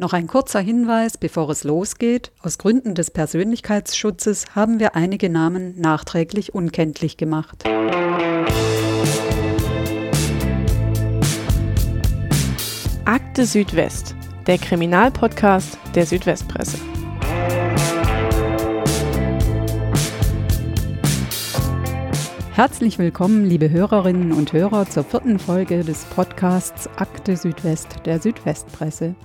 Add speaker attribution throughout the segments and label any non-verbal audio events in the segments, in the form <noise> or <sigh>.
Speaker 1: Noch ein kurzer Hinweis, bevor es losgeht. Aus Gründen des Persönlichkeitsschutzes haben wir einige Namen nachträglich unkenntlich gemacht.
Speaker 2: Akte Südwest, der Kriminalpodcast der Südwestpresse.
Speaker 1: Herzlich willkommen, liebe Hörerinnen und Hörer, zur vierten Folge des Podcasts Akte Südwest der Südwestpresse.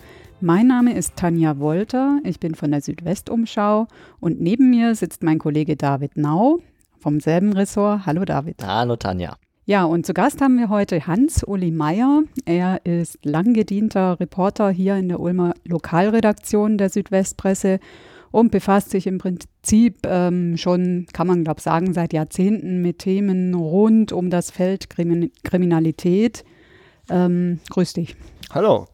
Speaker 1: Mein Name ist Tanja Wolter, ich bin von der Südwestumschau und neben mir sitzt mein Kollege David Nau vom selben Ressort. Hallo David.
Speaker 3: Hallo Tanja.
Speaker 1: Ja, und zu Gast haben wir heute Hans-Uli Meyer. Er ist langgedienter Reporter hier in der Ulmer Lokalredaktion der Südwestpresse und befasst sich im Prinzip ähm, schon, kann man glaube sagen, seit Jahrzehnten mit Themen rund um das Feld Krimin Kriminalität. Ähm, grüß dich.
Speaker 3: Hallo.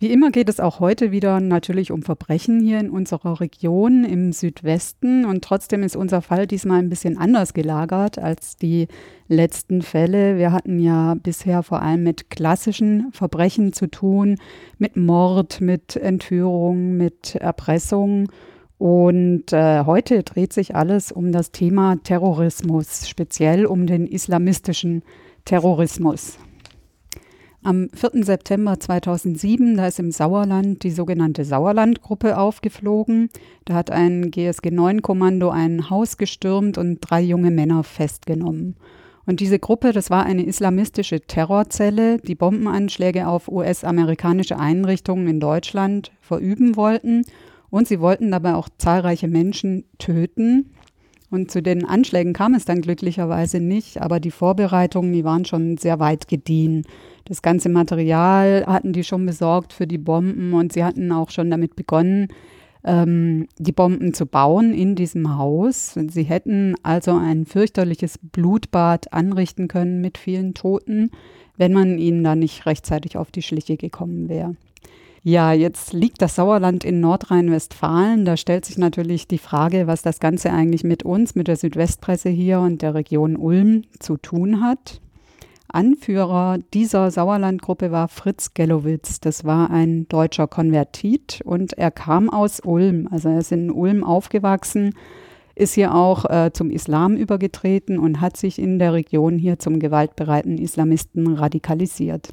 Speaker 1: Wie immer geht es auch heute wieder natürlich um Verbrechen hier in unserer Region im Südwesten und trotzdem ist unser Fall diesmal ein bisschen anders gelagert als die letzten Fälle. Wir hatten ja bisher vor allem mit klassischen Verbrechen zu tun, mit Mord, mit Entführung, mit Erpressung. Und äh, heute dreht sich alles um das Thema Terrorismus, speziell um den islamistischen Terrorismus. Am 4. September 2007, da ist im Sauerland die sogenannte Sauerlandgruppe aufgeflogen. Da hat ein GSG-9-Kommando ein Haus gestürmt und drei junge Männer festgenommen. Und diese Gruppe, das war eine islamistische Terrorzelle, die Bombenanschläge auf US-amerikanische Einrichtungen in Deutschland verüben wollten. Und sie wollten dabei auch zahlreiche Menschen töten. Und zu den Anschlägen kam es dann glücklicherweise nicht, aber die Vorbereitungen, die waren schon sehr weit gediehen. Das ganze Material hatten die schon besorgt für die Bomben und sie hatten auch schon damit begonnen, ähm, die Bomben zu bauen in diesem Haus. Sie hätten also ein fürchterliches Blutbad anrichten können mit vielen Toten, wenn man ihnen da nicht rechtzeitig auf die Schliche gekommen wäre. Ja, jetzt liegt das Sauerland in Nordrhein-Westfalen. Da stellt sich natürlich die Frage, was das Ganze eigentlich mit uns, mit der Südwestpresse hier und der Region Ulm zu tun hat. Anführer dieser Sauerlandgruppe war Fritz Gellowitz. Das war ein deutscher Konvertit und er kam aus Ulm. Also er ist in Ulm aufgewachsen, ist hier auch äh, zum Islam übergetreten und hat sich in der Region hier zum gewaltbereiten Islamisten radikalisiert.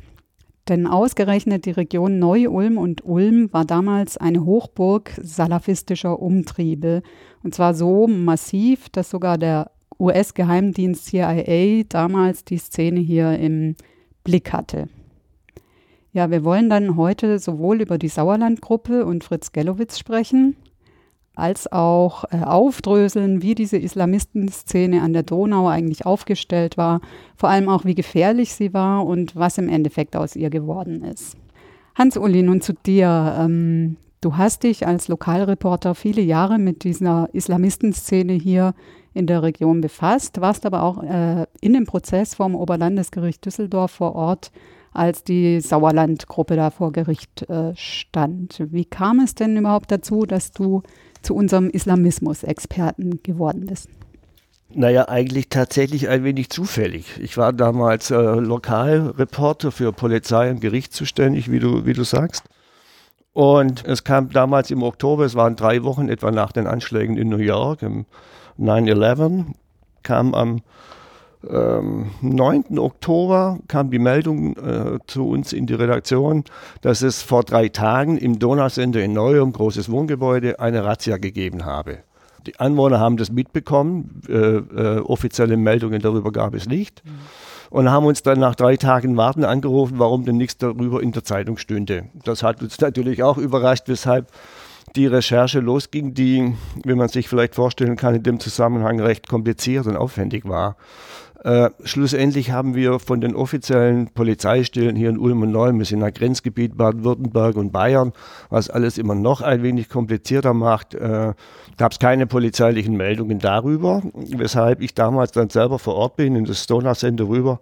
Speaker 1: Denn ausgerechnet die Region Neu-Ulm und Ulm war damals eine Hochburg salafistischer Umtriebe. Und zwar so massiv, dass sogar der US-Geheimdienst CIA damals die Szene hier im Blick hatte. Ja, wir wollen dann heute sowohl über die Sauerlandgruppe und Fritz Gellowitz sprechen, als auch äh, aufdröseln, wie diese Islamistenszene an der Donau eigentlich aufgestellt war, vor allem auch, wie gefährlich sie war und was im Endeffekt aus ihr geworden ist. Hans-Uli, nun zu dir. Ähm, du hast dich als Lokalreporter viele Jahre mit dieser Islamistenszene hier in der Region befasst, warst aber auch äh, in dem Prozess vom Oberlandesgericht Düsseldorf vor Ort, als die Sauerlandgruppe da vor Gericht äh, stand. Wie kam es denn überhaupt dazu, dass du zu unserem Islamismus-Experten geworden bist?
Speaker 3: Naja, eigentlich tatsächlich ein wenig zufällig. Ich war damals äh, Lokalreporter für Polizei und Gericht zuständig, wie du, wie du sagst. Und es kam damals im Oktober, es waren drei Wochen etwa nach den Anschlägen in New York, im 9-11 kam am ähm, 9. Oktober kam die Meldung äh, zu uns in die Redaktion, dass es vor drei Tagen im Donausender in Neuem, großes Wohngebäude, eine Razzia gegeben habe. Die Anwohner haben das mitbekommen, äh, äh, offizielle Meldungen darüber gab es nicht. Mhm. Und haben uns dann nach drei Tagen Warten angerufen, warum denn nichts darüber in der Zeitung stünde. Das hat uns natürlich auch überrascht, weshalb die Recherche losging, die, wie man sich vielleicht vorstellen kann, in dem Zusammenhang recht kompliziert und aufwendig war. Äh, schlussendlich haben wir von den offiziellen Polizeistellen hier in Ulm und Neum, wir sind ein Grenzgebiet Baden-Württemberg und Bayern, was alles immer noch ein wenig komplizierter macht, äh, gab es keine polizeilichen Meldungen darüber, weshalb ich damals dann selber vor Ort bin, in das Stoner Center rüber,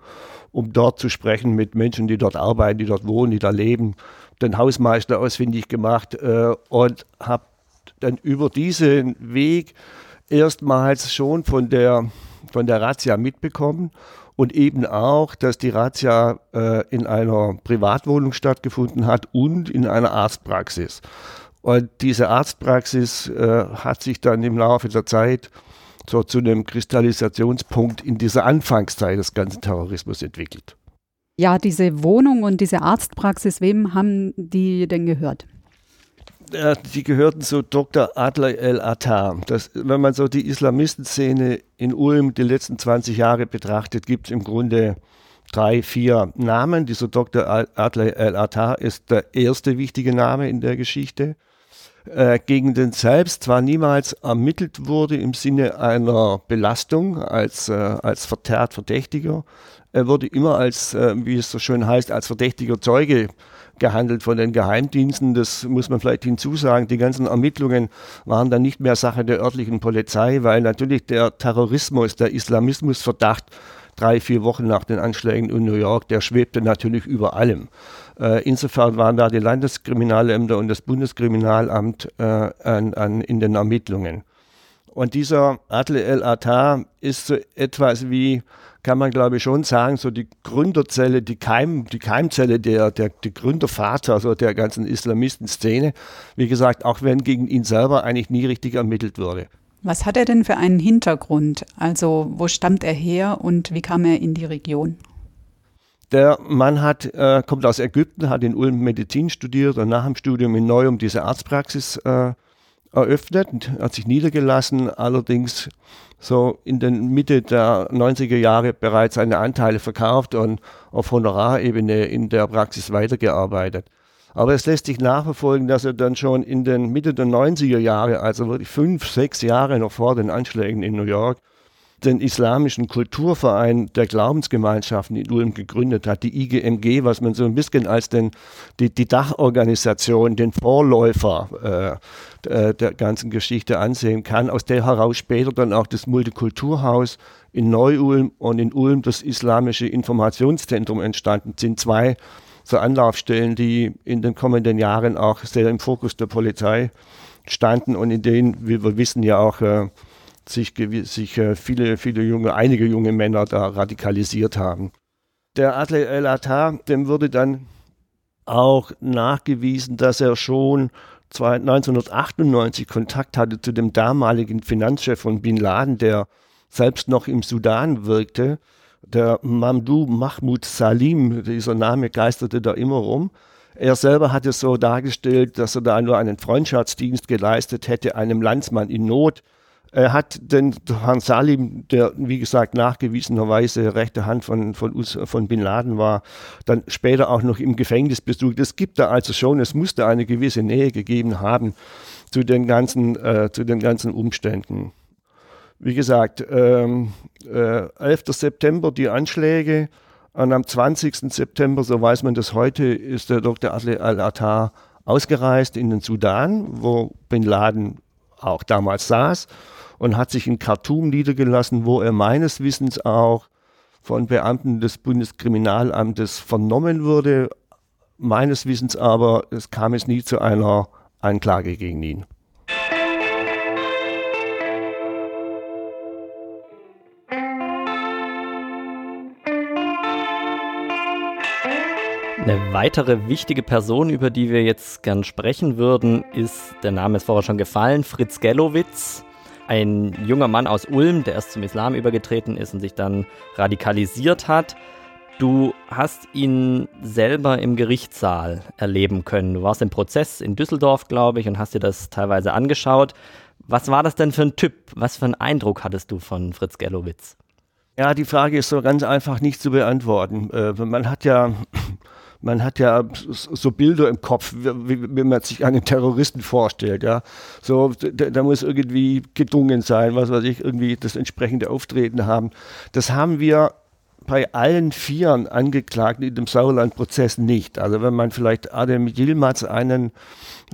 Speaker 3: um dort zu sprechen mit Menschen, die dort arbeiten, die dort wohnen, die da leben, den Hausmeister ausfindig gemacht äh, und habe dann über diesen Weg erstmals schon von der, von der Razzia mitbekommen und eben auch, dass die Razzia äh, in einer Privatwohnung stattgefunden hat und in einer Arztpraxis. Und diese Arztpraxis äh, hat sich dann im Laufe der Zeit so zu einem Kristallisationspunkt in dieser Anfangszeit des ganzen Terrorismus entwickelt.
Speaker 1: Ja, diese Wohnung und diese Arztpraxis, wem haben die denn gehört?
Speaker 3: Äh, die gehörten zu Dr. Adler el-Attar. Wenn man so die Islamistenszene in Ulm die letzten 20 Jahre betrachtet, gibt es im Grunde drei, vier Namen. Dieser Dr. Adler el-Attar ist der erste wichtige Name in der Geschichte. Äh, gegen den selbst zwar niemals ermittelt wurde im Sinne einer Belastung als, äh, als verterrt Verdächtiger. Er wurde immer als, äh, wie es so schön heißt, als verdächtiger Zeuge gehandelt von den Geheimdiensten. Das muss man vielleicht hinzusagen. Die ganzen Ermittlungen waren dann nicht mehr Sache der örtlichen Polizei, weil natürlich der Terrorismus, der Islamismusverdacht drei, vier Wochen nach den Anschlägen in New York, der schwebte natürlich über allem. Äh, insofern waren da die Landeskriminalämter und das Bundeskriminalamt äh, an, an, in den Ermittlungen. Und dieser Adle El Attar ist so etwas wie, kann man glaube ich schon sagen, so die Gründerzelle, die, Keim, die Keimzelle, der, der, der Gründervater also der ganzen Islamistenszene. Wie gesagt, auch wenn gegen ihn selber eigentlich nie richtig ermittelt wurde.
Speaker 1: Was hat er denn für einen Hintergrund? Also wo stammt er her und wie kam er in die Region?
Speaker 3: Der Mann hat, äh, kommt aus Ägypten, hat in Ulm Medizin studiert und nach dem Studium in Neum diese Arztpraxis äh, eröffnet, hat sich niedergelassen, allerdings so in der Mitte der 90er Jahre bereits seine Anteile verkauft und auf Honorarebene in der Praxis weitergearbeitet. Aber es lässt sich nachverfolgen, dass er dann schon in den Mitte der 90er Jahre, also wirklich fünf, sechs Jahre noch vor den Anschlägen in New York, den islamischen Kulturverein der Glaubensgemeinschaften in Ulm gegründet hat, die IGMG, was man so ein bisschen als den, die, die Dachorganisation, den Vorläufer äh, äh, der ganzen Geschichte ansehen kann, aus der heraus später dann auch das Multikulturhaus in Neu-Ulm und in Ulm das Islamische Informationszentrum entstanden sind. Zwei so Anlaufstellen, die in den kommenden Jahren auch sehr im Fokus der Polizei standen und in denen, wie wir wissen, ja auch äh, sich, sich äh, viele, viele junge, einige junge Männer da radikalisiert haben. Der Adler El Attar, dem wurde dann auch nachgewiesen, dass er schon 1998 Kontakt hatte zu dem damaligen Finanzchef von Bin Laden, der selbst noch im Sudan wirkte. Der Mamdou Mahmoud Salim, dieser Name geisterte da immer rum. Er selber hat es so dargestellt, dass er da nur einen Freundschaftsdienst geleistet hätte, einem Landsmann in Not. Er hat den Herrn Salim, der wie gesagt nachgewiesenerweise rechte Hand von, von, von Bin Laden war, dann später auch noch im Gefängnis besucht. Es gibt da also schon, es musste eine gewisse Nähe gegeben haben zu den ganzen, äh, zu den ganzen Umständen. Wie gesagt, ähm, äh, 11. September die Anschläge und am 20. September, so weiß man das heute, ist der Dr. Adle al-Attar ausgereist in den Sudan, wo Bin Laden auch damals saß und hat sich in Khartoum niedergelassen, wo er meines Wissens auch von Beamten des Bundeskriminalamtes vernommen wurde. Meines Wissens aber, es kam es nie zu einer Anklage gegen ihn.
Speaker 4: Eine weitere wichtige Person, über die wir jetzt gern sprechen würden, ist, der Name ist vorher schon gefallen, Fritz Gellowitz ein junger Mann aus Ulm, der erst zum Islam übergetreten ist und sich dann radikalisiert hat. Du hast ihn selber im Gerichtssaal erleben können. Du warst im Prozess in Düsseldorf, glaube ich, und hast dir das teilweise angeschaut. Was war das denn für ein Typ? Was für einen Eindruck hattest du von Fritz Gellowitz?
Speaker 3: Ja, die Frage ist so ganz einfach nicht zu beantworten. Äh, man hat ja man hat ja so Bilder im Kopf, wie, wie man sich einen Terroristen vorstellt. Ja. So, da, da, muss irgendwie gedungen sein, was weiß ich, irgendwie das entsprechende Auftreten haben. Das haben wir bei allen vieren Angeklagten in dem Sauerland-Prozess nicht. Also wenn man vielleicht Adam Yilmaz einen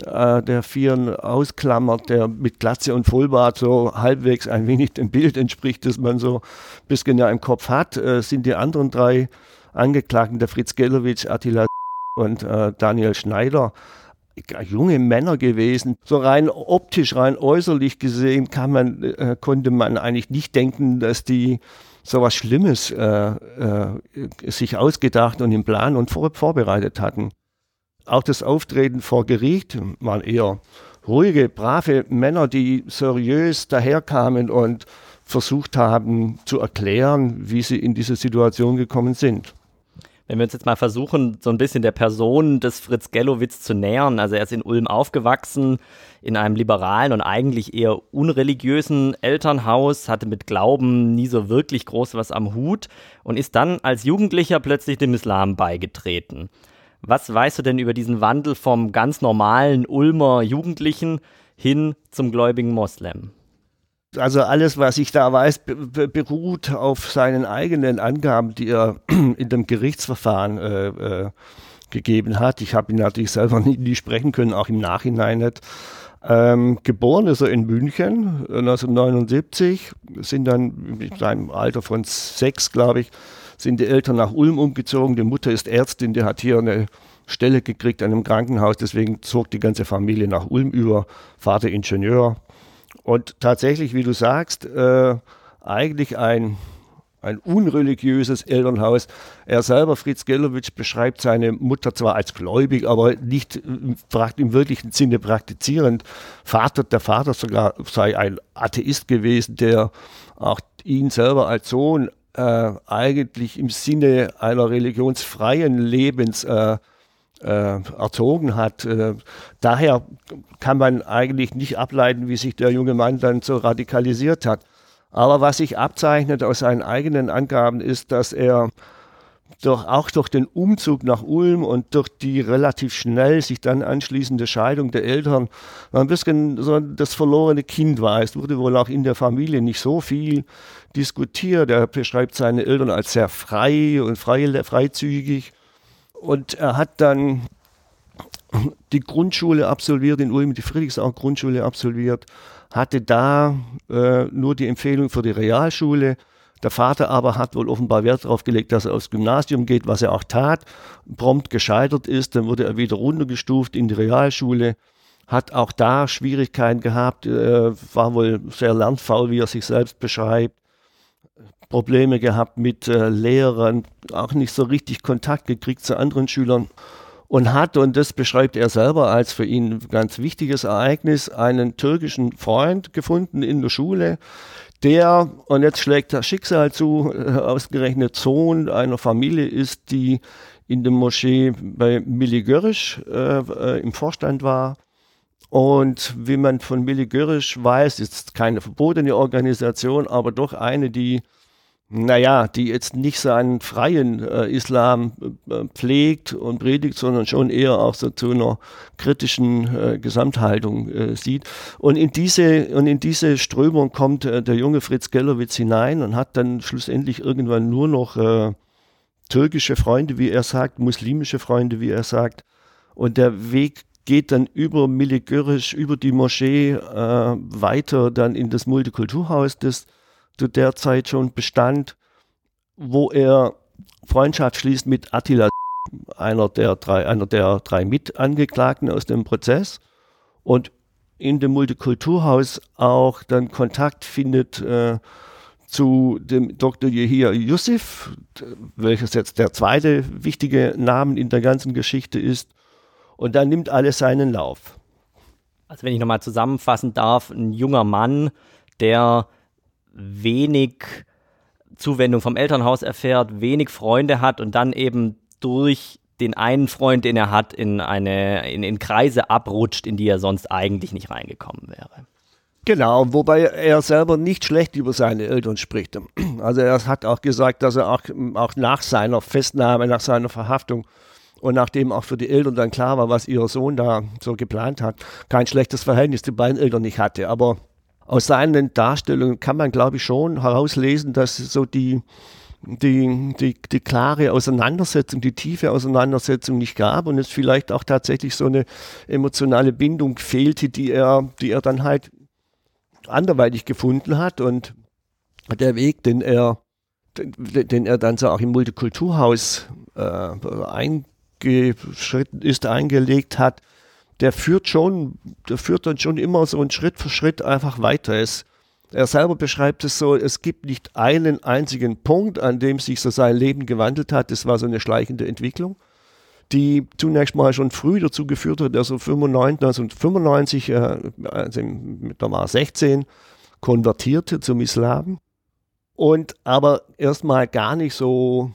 Speaker 3: äh, der Vieren ausklammert, der mit Glatze und Vollbart so halbwegs ein wenig dem Bild entspricht, das man so ein bisschen ja im Kopf hat, äh, sind die anderen drei Angeklagten, der Fritz Gelowitsch, Attila <laughs> und äh, Daniel Schneider, junge Männer gewesen. So rein optisch, rein äußerlich gesehen kann man, äh, konnte man eigentlich nicht denken, dass die so was Schlimmes äh, äh, sich ausgedacht und im Plan und vor, vorbereitet hatten. Auch das Auftreten vor Gericht waren eher ruhige, brave Männer, die seriös daherkamen und versucht haben zu erklären, wie sie in diese Situation gekommen sind.
Speaker 4: Wenn wir uns jetzt mal versuchen, so ein bisschen der Person des Fritz Gellowitz zu nähern, also er ist in Ulm aufgewachsen, in einem liberalen und eigentlich eher unreligiösen Elternhaus, hatte mit Glauben nie so wirklich groß was am Hut und ist dann als Jugendlicher plötzlich dem Islam beigetreten. Was weißt du denn über diesen Wandel vom ganz normalen Ulmer Jugendlichen hin zum gläubigen Moslem?
Speaker 3: Also alles, was ich da weiß, beruht auf seinen eigenen Angaben, die er <clears throat> in dem Gerichtsverfahren äh, äh, gegeben hat. Ich habe ihn natürlich selber <laughs> nie, nie, sprechen können, auch im Nachhinein nicht. Ähm, geboren ist er in München 1979, sind dann in seinem Alter von sechs, glaube ich, sind die Eltern nach Ulm umgezogen. Die Mutter ist Ärztin, die hat hier eine Stelle gekriegt an einem Krankenhaus, deswegen zog die ganze Familie nach Ulm über. Vater Ingenieur, und tatsächlich, wie du sagst, äh, eigentlich ein, ein unreligiöses Elternhaus. Er selber, Fritz Gelowitsch, beschreibt seine Mutter zwar als gläubig, aber nicht im wirklichen Sinne praktizierend. Vater, der Vater sogar sei ein Atheist gewesen, der auch ihn selber als Sohn äh, eigentlich im Sinne einer religionsfreien Lebens äh, äh, erzogen hat. Äh, daher kann man eigentlich nicht ableiten, wie sich der junge Mann dann so radikalisiert hat. Aber was sich abzeichnet aus seinen eigenen Angaben ist, dass er durch, auch durch den Umzug nach Ulm und durch die relativ schnell sich dann anschließende Scheidung der Eltern ein bisschen so das verlorene Kind war. Es wurde wohl auch in der Familie nicht so viel diskutiert. Er beschreibt seine Eltern als sehr frei und frei, freizügig. Und er hat dann die Grundschule absolviert in Ulm, die Friedrichsau-Grundschule absolviert, hatte da äh, nur die Empfehlung für die Realschule. Der Vater aber hat wohl offenbar Wert darauf gelegt, dass er aufs Gymnasium geht, was er auch tat. Prompt gescheitert ist, dann wurde er wieder runtergestuft in die Realschule. Hat auch da Schwierigkeiten gehabt, äh, war wohl sehr lernfaul, wie er sich selbst beschreibt. Probleme gehabt mit äh, Lehrern, auch nicht so richtig Kontakt gekriegt zu anderen Schülern und hat, und das beschreibt er selber als für ihn ganz wichtiges Ereignis, einen türkischen Freund gefunden in der Schule, der, und jetzt schlägt das Schicksal zu, äh, ausgerechnet Sohn einer Familie ist, die in der Moschee bei Milli Görisch äh, äh, im Vorstand war. Und wie man von Milli Görisch weiß, ist keine verbotene Organisation, aber doch eine, die naja, die jetzt nicht seinen freien äh, Islam äh, pflegt und predigt, sondern schon eher auch so zu einer kritischen äh, Gesamthaltung äh, sieht. Und in diese, und in diese Strömung kommt äh, der junge Fritz Gellowitz hinein und hat dann schlussendlich irgendwann nur noch äh, türkische Freunde, wie er sagt, muslimische Freunde, wie er sagt. Und der Weg geht dann über Miligörisch, über die Moschee weiter dann in das Multikulturhaus, das zu der Zeit schon bestand, wo er Freundschaft schließt mit Attila, einer der drei, einer der drei Mitangeklagten aus dem Prozess und in dem Multikulturhaus auch dann Kontakt findet äh, zu dem Dr. Yehia Yusuf, welches jetzt der zweite wichtige Name in der ganzen Geschichte ist. Und dann nimmt alles seinen Lauf.
Speaker 4: Also wenn ich nochmal zusammenfassen darf, ein junger Mann, der wenig Zuwendung vom Elternhaus erfährt, wenig Freunde hat und dann eben durch den einen Freund, den er hat, in eine in, in Kreise abrutscht, in die er sonst eigentlich nicht reingekommen wäre.
Speaker 3: Genau, wobei er selber nicht schlecht über seine Eltern spricht. Also er hat auch gesagt, dass er auch, auch nach seiner Festnahme, nach seiner Verhaftung und nachdem auch für die Eltern dann klar war, was ihr Sohn da so geplant hat, kein schlechtes Verhältnis zu beiden Eltern nicht hatte. Aber aus seinen Darstellungen kann man, glaube ich, schon herauslesen, dass so die, die, die, die klare Auseinandersetzung, die tiefe Auseinandersetzung nicht gab und es vielleicht auch tatsächlich so eine emotionale Bindung fehlte, die er, die er dann halt anderweitig gefunden hat und der Weg, den er, den, den er dann so auch im Multikulturhaus äh, eingeschritten ist, eingelegt hat, der führt schon, der führt dann schon immer so einen Schritt für Schritt einfach weiter. Es, er selber beschreibt es so, es gibt nicht einen einzigen Punkt, an dem sich so sein Leben gewandelt hat. Das war so eine schleichende Entwicklung, die zunächst mal schon früh dazu geführt hat, also 1995, äh, also da war 16, konvertierte zum Islam und aber erstmal gar nicht so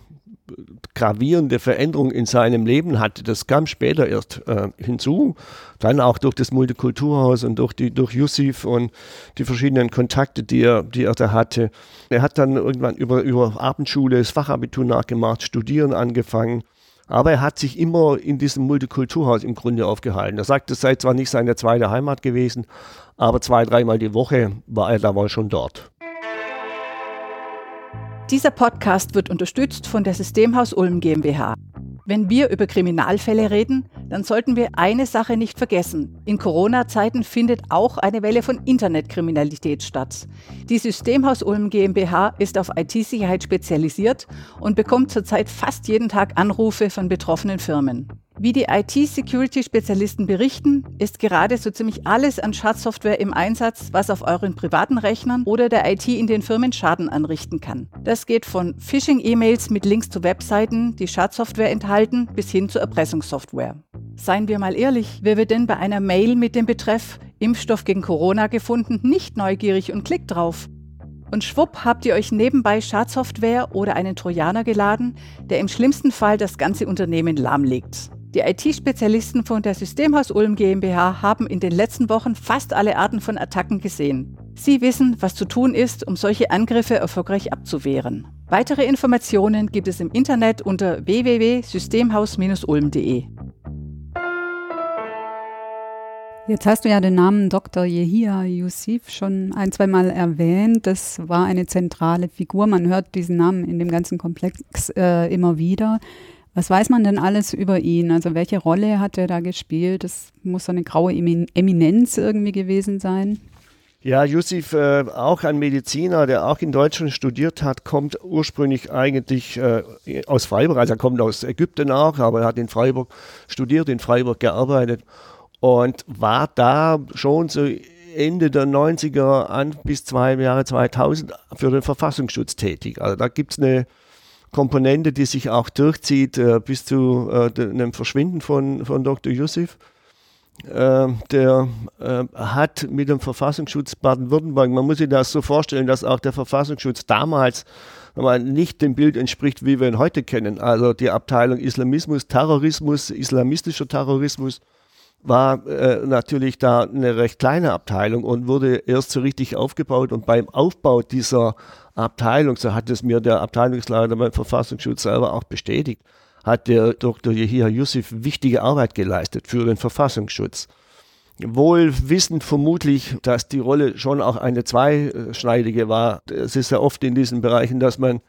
Speaker 3: gravierende Veränderungen in seinem Leben hatte. Das kam später erst äh, hinzu. Dann auch durch das Multikulturhaus und durch, durch Yusuf und die verschiedenen Kontakte, die er, die er da hatte. Er hat dann irgendwann über, über Abendschule das Fachabitur nachgemacht, studieren angefangen. Aber er hat sich immer in diesem Multikulturhaus im Grunde aufgehalten. Er sagt, es sei zwar nicht seine zweite Heimat gewesen, aber zwei, dreimal die Woche war er da wohl schon dort.
Speaker 5: Dieser Podcast wird unterstützt von der Systemhaus Ulm GmbH. Wenn wir über Kriminalfälle reden, dann sollten wir eine Sache nicht vergessen. In Corona-Zeiten findet auch eine Welle von Internetkriminalität statt. Die Systemhaus Ulm GmbH ist auf IT-Sicherheit spezialisiert und bekommt zurzeit fast jeden Tag Anrufe von betroffenen Firmen. Wie die IT-Security-Spezialisten berichten, ist gerade so ziemlich alles an Schadsoftware im Einsatz, was auf euren privaten Rechnern oder der IT in den Firmen Schaden anrichten kann. Das geht von Phishing-E-Mails mit Links zu Webseiten, die Schadsoftware enthalten, bis hin zu Erpressungssoftware. Seien wir mal ehrlich, wer wird denn bei einer Mail mit dem Betreff Impfstoff gegen Corona gefunden nicht neugierig und klickt drauf? Und schwupp habt ihr euch nebenbei Schadsoftware oder einen Trojaner geladen, der im schlimmsten Fall das ganze Unternehmen lahmlegt. Die IT-Spezialisten von der Systemhaus Ulm GmbH haben in den letzten Wochen fast alle Arten von Attacken gesehen. Sie wissen, was zu tun ist, um solche Angriffe erfolgreich abzuwehren. Weitere Informationen gibt es im Internet unter www.systemhaus-ulm.de.
Speaker 1: Jetzt hast du ja den Namen Dr. Yehia Yusuf schon ein, zwei Mal erwähnt. Das war eine zentrale Figur. Man hört diesen Namen in dem ganzen Komplex äh, immer wieder. Was weiß man denn alles über ihn? Also welche Rolle hat er da gespielt? Das muss so eine graue Eminenz irgendwie gewesen sein.
Speaker 3: Ja, Yusuf, äh, auch ein Mediziner, der auch in Deutschland studiert hat, kommt ursprünglich eigentlich äh, aus Freiburg. Also er kommt aus Ägypten auch, aber er hat in Freiburg studiert, in Freiburg gearbeitet und war da schon so Ende der 90er an bis zwei Jahre 2000 für den Verfassungsschutz tätig. Also da gibt es eine Komponente, die sich auch durchzieht äh, bis zu äh, Verschwinden von, von Dr. Yusuf. Äh, der äh, hat mit dem Verfassungsschutz Baden-Württemberg, man muss sich das so vorstellen, dass auch der Verfassungsschutz damals nicht dem Bild entspricht, wie wir ihn heute kennen. Also die Abteilung Islamismus, Terrorismus, islamistischer Terrorismus war äh, natürlich da eine recht kleine Abteilung und wurde erst so richtig aufgebaut. Und beim Aufbau dieser Abteilung, so hat es mir der Abteilungsleiter beim Verfassungsschutz selber auch bestätigt, hat der Dr. Yehia Yusuf wichtige Arbeit geleistet für den Verfassungsschutz. Wohl wissend vermutlich, dass die Rolle schon auch eine zweischneidige war. Es ist ja oft in diesen Bereichen, dass man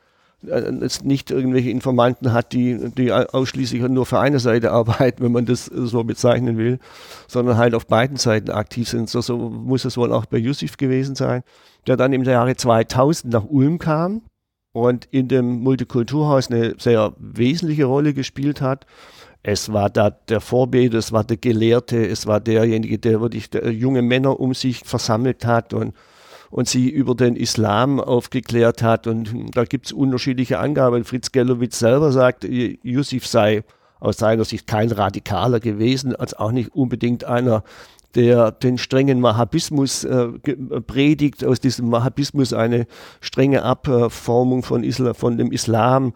Speaker 3: äh, es nicht irgendwelche Informanten hat, die, die ausschließlich nur für eine Seite <laughs> arbeiten, wenn man das so bezeichnen will, sondern halt auf beiden Seiten aktiv sind. So, so muss es wohl auch bei Yusuf gewesen sein der dann im Jahre 2000 nach Ulm kam und in dem Multikulturhaus eine sehr wesentliche Rolle gespielt hat. Es war da der Vorbild, es war der Gelehrte, es war derjenige, der wirklich der junge Männer um sich versammelt hat und, und sie über den Islam aufgeklärt hat. Und da gibt es unterschiedliche Angaben. Fritz Gellowitz selber sagt, Yusuf sei aus seiner Sicht kein Radikaler gewesen, als auch nicht unbedingt einer, der den strengen Wahhabismus äh, predigt, aus diesem Wahhabismus eine strenge Abformung von, Islam, von dem Islam.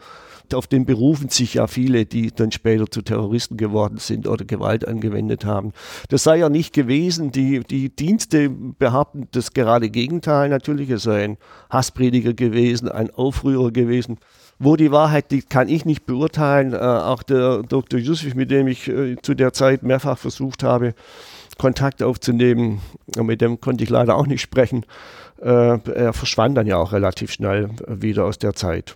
Speaker 3: Auf den berufen sich ja viele, die dann später zu Terroristen geworden sind oder Gewalt angewendet haben. Das sei ja nicht gewesen. Die, die Dienste behaupten das gerade Gegenteil natürlich. Es sei ein Hassprediger gewesen, ein Aufrührer gewesen. Wo die Wahrheit liegt, kann ich nicht beurteilen. Äh, auch der Dr. Yusuf, mit dem ich äh, zu der Zeit mehrfach versucht habe, Kontakt aufzunehmen. Mit dem konnte ich leider auch nicht sprechen. Äh, er verschwand dann ja auch relativ schnell wieder aus der Zeit.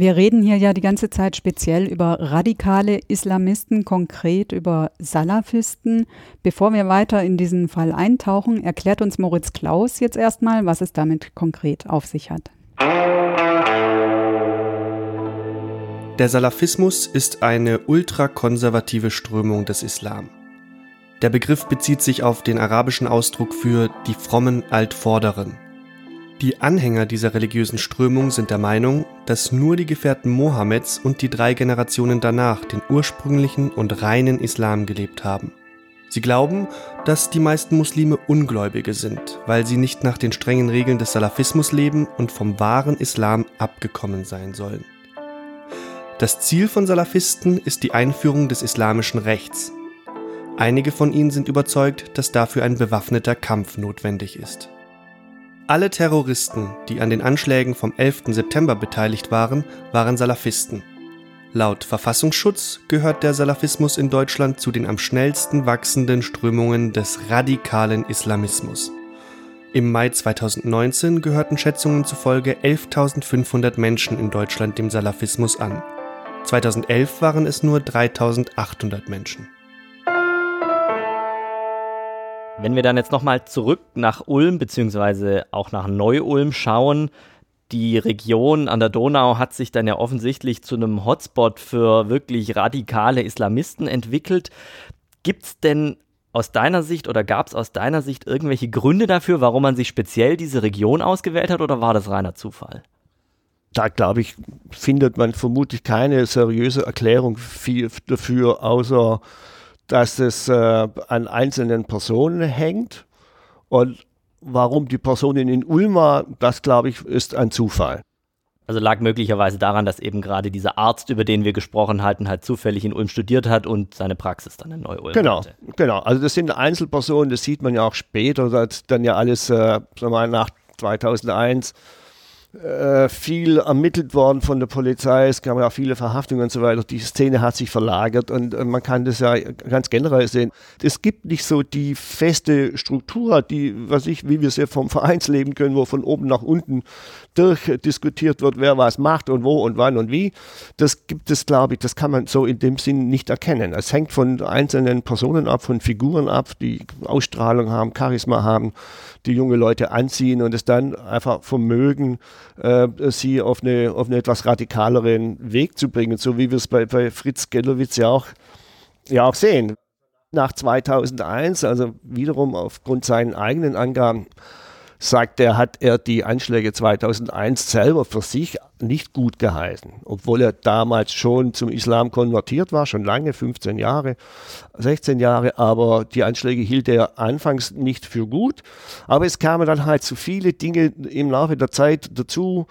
Speaker 1: Wir reden hier ja die ganze Zeit speziell über radikale Islamisten, konkret über Salafisten. Bevor wir weiter in diesen Fall eintauchen, erklärt uns Moritz Klaus jetzt erstmal, was es damit konkret auf sich hat.
Speaker 6: Der Salafismus ist eine ultrakonservative Strömung des Islam. Der Begriff bezieht sich auf den arabischen Ausdruck für die frommen Altvorderen. Die Anhänger dieser religiösen Strömung sind der Meinung, dass nur die Gefährten Mohammeds und die drei Generationen danach den ursprünglichen und reinen Islam gelebt haben. Sie glauben, dass die meisten Muslime Ungläubige sind, weil sie nicht nach den strengen Regeln des Salafismus leben und vom wahren Islam abgekommen sein sollen. Das Ziel von Salafisten ist die Einführung des islamischen Rechts. Einige von ihnen sind überzeugt, dass dafür ein bewaffneter Kampf notwendig ist. Alle Terroristen, die an den Anschlägen vom 11. September beteiligt waren, waren Salafisten. Laut Verfassungsschutz gehört der Salafismus in Deutschland zu den am schnellsten wachsenden Strömungen des radikalen Islamismus. Im Mai 2019 gehörten Schätzungen zufolge 11.500 Menschen in Deutschland dem Salafismus an. 2011 waren es nur 3.800 Menschen.
Speaker 4: Wenn wir dann jetzt nochmal zurück nach Ulm beziehungsweise auch nach Neu-Ulm schauen, die Region an der Donau hat sich dann ja offensichtlich zu einem Hotspot für wirklich radikale Islamisten entwickelt. Gibt es denn aus deiner Sicht oder gab es aus deiner Sicht irgendwelche Gründe dafür, warum man sich speziell diese Region ausgewählt hat oder war das reiner Zufall?
Speaker 3: Da glaube ich, findet man vermutlich keine seriöse Erklärung dafür, außer dass es äh, an einzelnen Personen hängt. Und warum die Personen in Ulm war, das glaube ich, ist ein Zufall.
Speaker 4: Also lag möglicherweise daran, dass eben gerade dieser Arzt, über den wir gesprochen hatten, halt zufällig in Ulm studiert hat und seine Praxis dann in Neu-Ulm
Speaker 3: genau,
Speaker 4: hatte.
Speaker 3: Genau, also das sind Einzelpersonen, das sieht man ja auch später, das dann ja alles, äh, sagen wir mal, nach 2001 äh, viel ermittelt worden von der Polizei. Es gab ja viele Verhaftungen und so weiter. Die Szene hat sich verlagert und äh, man kann das ja ganz generell sehen. Es gibt nicht so die feste Struktur, die, was ich, wie wir es ja vom Vereinsleben können, wo von oben nach unten durchdiskutiert wird, wer was macht und wo und wann und wie. Das gibt es, glaube ich, das kann man so in dem Sinn nicht erkennen. Es hängt von einzelnen Personen ab, von Figuren ab, die Ausstrahlung haben, Charisma haben, die junge Leute anziehen und es dann einfach vermögen, äh, sie auf, eine, auf einen etwas radikaleren Weg zu bringen, so wie wir es bei, bei Fritz Gellowitz ja auch, ja auch sehen. Nach 2001, also wiederum aufgrund seinen eigenen Angaben, sagt er, hat er die Anschläge 2001 selber für sich nicht gut geheißen, obwohl er damals schon zum Islam konvertiert war, schon lange, 15 Jahre, 16 Jahre, aber die Anschläge hielt er anfangs nicht für gut. Aber es kamen dann halt so viele Dinge im Laufe der Zeit dazu.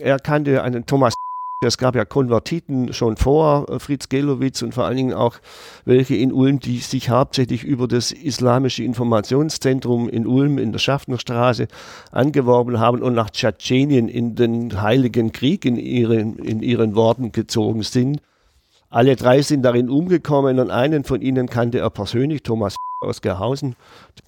Speaker 3: Er kannte einen Thomas es gab ja Konvertiten schon vor äh, Fritz Gelowitz und vor allen Dingen auch welche in Ulm, die sich hauptsächlich über das Islamische Informationszentrum in Ulm in der Schaffnerstraße angeworben haben und nach Tschetschenien in den Heiligen Krieg in ihren, in ihren Worten gezogen sind. Alle drei sind darin umgekommen und einen von ihnen kannte er persönlich, Thomas aus Gerhausen.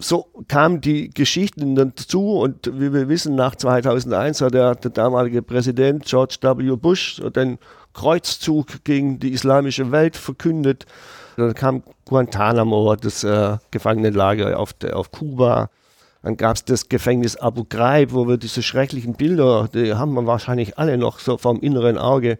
Speaker 3: So kamen die Geschichten dazu und wie wir wissen, nach 2001 hat der, der damalige Präsident George W. Bush den Kreuzzug gegen die islamische Welt verkündet. Dann kam Guantanamo, das äh, Gefangenenlager auf, auf Kuba. Dann gab es das Gefängnis Abu Ghraib, wo wir diese schrecklichen Bilder, die haben wir wahrscheinlich alle noch so vom inneren Auge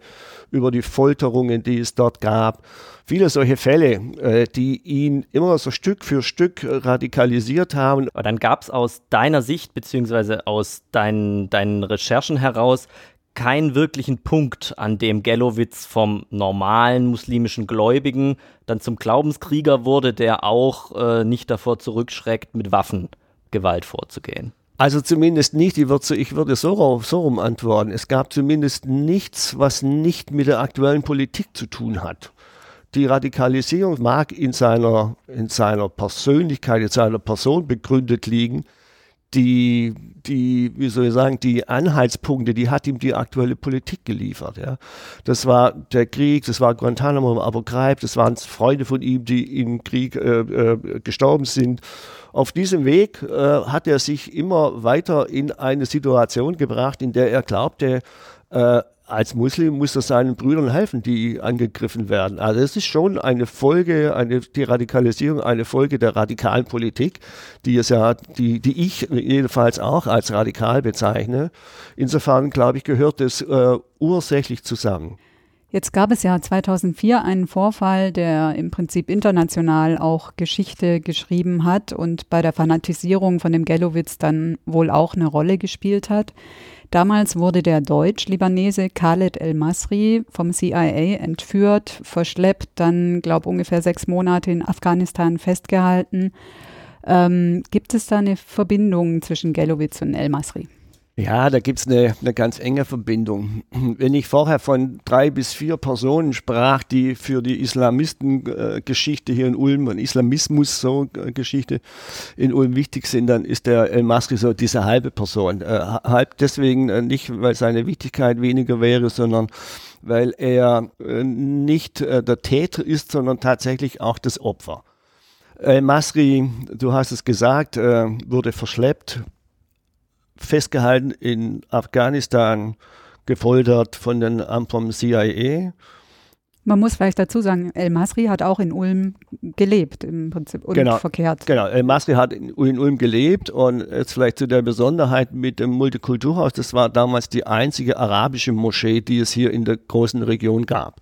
Speaker 3: über die Folterungen, die es dort gab viele solche Fälle, äh, die ihn immer so Stück für Stück radikalisiert haben.
Speaker 4: Aber dann gab es aus deiner Sicht, beziehungsweise aus deinen, deinen Recherchen heraus, keinen wirklichen Punkt, an dem Gellowitz vom normalen muslimischen Gläubigen dann zum Glaubenskrieger wurde, der auch äh, nicht davor zurückschreckt, mit Waffengewalt vorzugehen.
Speaker 3: Also zumindest nicht, ich würde, ich würde so, so rum antworten. Es gab zumindest nichts, was nicht mit der aktuellen Politik zu tun hat die Radikalisierung mag in seiner, in seiner Persönlichkeit, in seiner Person begründet liegen. Die, die, wie soll ich sagen, die Anhaltspunkte, die hat ihm die aktuelle Politik geliefert. Ja. Das war der Krieg, das war Guantanamo, Abu Ghraib, das waren Freunde von ihm, die im Krieg äh, äh, gestorben sind. Auf diesem Weg äh, hat er sich immer weiter in eine Situation gebracht, in der er glaubte, äh, als Muslim muss er seinen Brüdern helfen, die angegriffen werden. Also es ist schon eine Folge, eine, die Radikalisierung, eine Folge der radikalen Politik, die es ja, die, die ich jedenfalls auch als radikal bezeichne. Insofern, glaube ich, gehört es äh, ursächlich zusammen.
Speaker 1: Jetzt gab es ja 2004 einen Vorfall, der im Prinzip international auch Geschichte geschrieben hat und bei der Fanatisierung von dem Gelowitz dann wohl auch eine Rolle gespielt hat. Damals wurde der Deutsch-Libanese Khaled El-Masri vom CIA entführt, verschleppt, dann, glaube ungefähr sechs Monate in Afghanistan festgehalten. Ähm, gibt es da eine Verbindung zwischen Gelowitz und El-Masri?
Speaker 3: Ja, da gibt es eine, eine ganz enge Verbindung. Wenn ich vorher von drei bis vier Personen sprach, die für die Islamistengeschichte hier in Ulm und Islamismus so Geschichte in Ulm wichtig sind, dann ist der El Masri so diese halbe Person. Äh, halb deswegen äh, nicht, weil seine Wichtigkeit weniger wäre, sondern weil er äh, nicht der Täter ist, sondern tatsächlich auch das Opfer. El Masri, du hast es gesagt, wurde verschleppt festgehalten in Afghanistan, gefoltert von den vom CIA.
Speaker 1: Man muss vielleicht dazu sagen, El Masri hat auch in Ulm gelebt im Prinzip und
Speaker 3: genau,
Speaker 1: verkehrt.
Speaker 3: Genau, El Masri hat in, in, Ulm gelebt und jetzt vielleicht zu der Besonderheit mit dem Multikulturhaus, das war damals die einzige arabische Moschee, die es hier in der großen Region gab.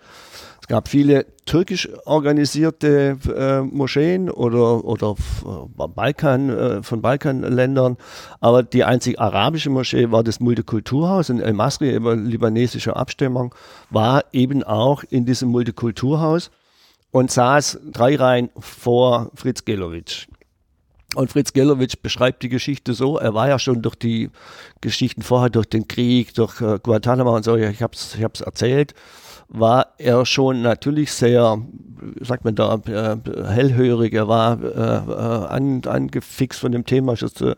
Speaker 3: Es gab viele türkisch organisierte äh, Moscheen oder, oder äh, Balkan, äh, von Balkanländern, aber die einzige arabische Moschee war das Multikulturhaus in El Masri, über libanesischer Abstimmung, war eben auch in diesem Multikulturhaus und saß drei Reihen vor Fritz Gelowitsch. Und Fritz Gelowitsch beschreibt die Geschichte so, er war ja schon durch die Geschichten vorher, durch den Krieg, durch äh, Guantanamo und so, ich habe es ich erzählt, war er schon natürlich sehr, sagt man da, äh, hellhörig, er war äh, äh, an, angefixt von dem Thema, das ist äh,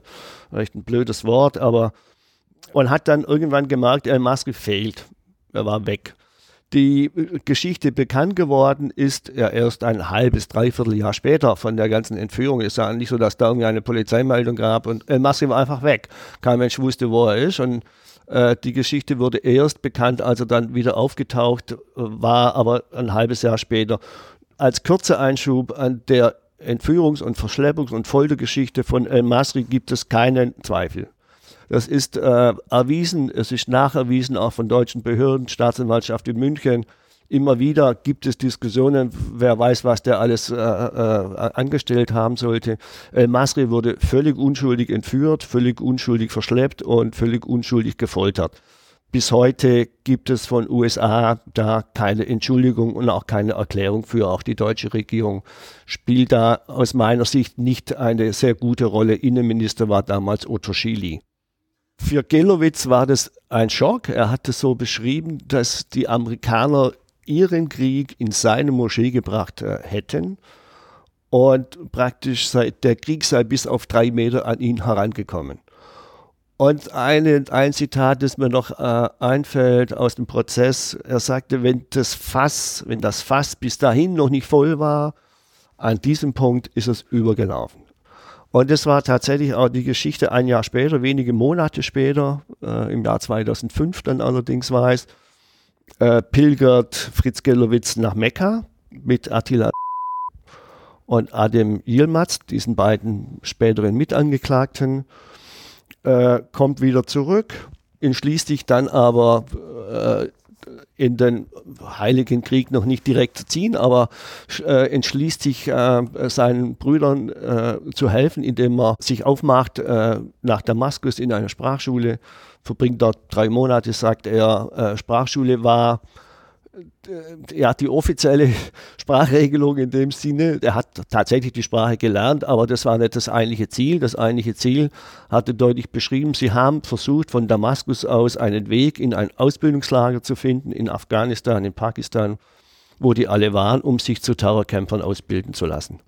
Speaker 3: vielleicht ein blödes Wort, aber und hat dann irgendwann gemerkt, El Masri fehlt. Er war weg. Die Geschichte bekannt geworden ist ja erst ein halbes, dreiviertel Jahr später von der ganzen Entführung. Es ist ja nicht so, dass da irgendwie eine Polizeimeldung gab und El Masri war einfach weg. Kein Mensch wusste, wo er ist und äh, die Geschichte wurde erst bekannt, als er dann wieder aufgetaucht äh, war, aber ein halbes Jahr später. Als kurzer Einschub an der Entführungs- und Verschleppungs- und Foltergeschichte von El Masri gibt es keinen Zweifel. Das ist äh, erwiesen, es ist nacherwiesen auch von deutschen Behörden, Staatsanwaltschaft in München, Immer wieder gibt es Diskussionen, wer weiß, was der alles äh, äh, angestellt haben sollte. El Masri wurde völlig unschuldig entführt, völlig unschuldig verschleppt und völlig unschuldig gefoltert. Bis heute gibt es von USA da keine Entschuldigung und auch keine Erklärung für. Auch die deutsche Regierung spielt da aus meiner Sicht nicht eine sehr gute Rolle. Innenminister war damals Otto Schily. Für Gelowitz war das ein Schock. Er hat es so beschrieben, dass die Amerikaner ihren Krieg in seine Moschee gebracht äh, hätten und praktisch seit der Krieg sei bis auf drei Meter an ihn herangekommen. Und eine, ein Zitat, das mir noch äh, einfällt aus dem Prozess, er sagte, wenn das Fass, wenn das Fass bis dahin noch nicht voll war, an diesem Punkt ist es übergelaufen. Und das war tatsächlich auch die Geschichte ein Jahr später, wenige Monate später, äh, im Jahr 2005 dann allerdings war es, äh, pilgert Fritz Gelowitz nach Mekka mit Attila und Adem Yilmaz, diesen beiden späteren Mitangeklagten, äh, kommt wieder zurück, entschließt sich dann aber äh, in den Heiligen Krieg noch nicht direkt zu ziehen, aber äh, entschließt sich äh, seinen Brüdern äh, zu helfen, indem er sich aufmacht äh, nach Damaskus in eine Sprachschule verbringt dort drei Monate, sagt er. Äh, Sprachschule war äh, ja, die offizielle <laughs> Sprachregelung in dem Sinne. Er hat tatsächlich die Sprache gelernt, aber das war nicht das eigentliche Ziel. Das eigentliche Ziel hatte deutlich beschrieben, sie haben versucht, von Damaskus aus einen Weg in ein Ausbildungslager zu finden, in Afghanistan, in Pakistan, wo die alle waren, um sich zu Terrorkämpfern ausbilden zu lassen.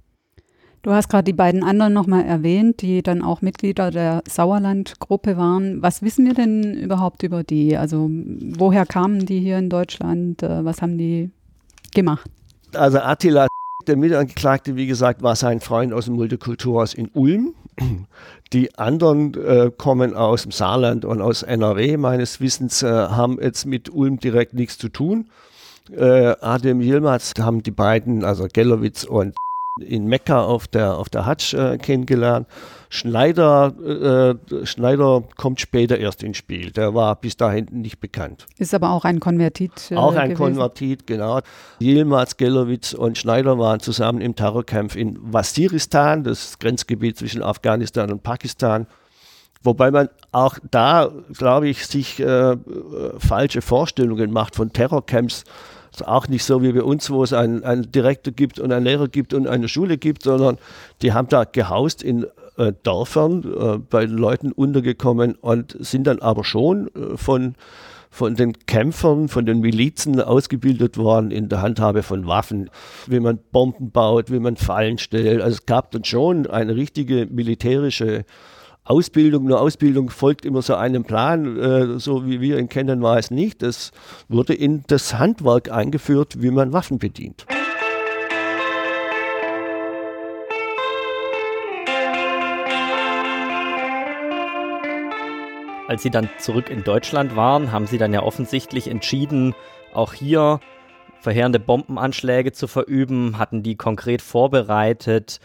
Speaker 1: Du hast gerade die beiden anderen nochmal erwähnt, die dann auch Mitglieder der Sauerland-Gruppe waren. Was wissen wir denn überhaupt über die? Also woher kamen die hier in Deutschland? Äh, was haben die gemacht?
Speaker 3: Also Attila, der Mitangeklagte, wie gesagt, war sein Freund aus dem Multikulturhaus in Ulm. Die anderen äh, kommen aus dem Saarland und aus NRW, meines Wissens, äh, haben jetzt mit Ulm direkt nichts zu tun. Äh, Adem Yilmaz haben die beiden, also Gelowitz und in Mekka auf der, auf der Hatsch äh, kennengelernt. Schneider, äh, Schneider kommt später erst ins Spiel. Der war bis dahin nicht bekannt.
Speaker 1: Ist aber auch ein Konvertit.
Speaker 3: Äh, auch ein gewesen. Konvertit, genau. Yilmaz, Gelowitz und Schneider waren zusammen im Terrorkampf in Waziristan, das Grenzgebiet zwischen Afghanistan und Pakistan. Wobei man auch da, glaube ich, sich äh, falsche Vorstellungen macht von Terrorcamps. Auch nicht so wie bei uns, wo es einen, einen Direktor gibt und einen Lehrer gibt und eine Schule gibt, sondern die haben da gehaust in äh, Dörfern, äh, bei Leuten untergekommen und sind dann aber schon äh, von von den Kämpfern, von den Milizen ausgebildet worden in der Handhabe von Waffen, wie man Bomben baut, wie man Fallen stellt. Also es gab dann schon eine richtige militärische Ausbildung, nur Ausbildung folgt immer so einem Plan, äh, so wie wir ihn kennen, war es nicht. Es wurde in das Handwerk eingeführt, wie man Waffen bedient.
Speaker 4: Als Sie dann zurück in Deutschland waren, haben Sie dann ja offensichtlich entschieden, auch hier verheerende Bombenanschläge zu verüben, hatten die konkret vorbereitet.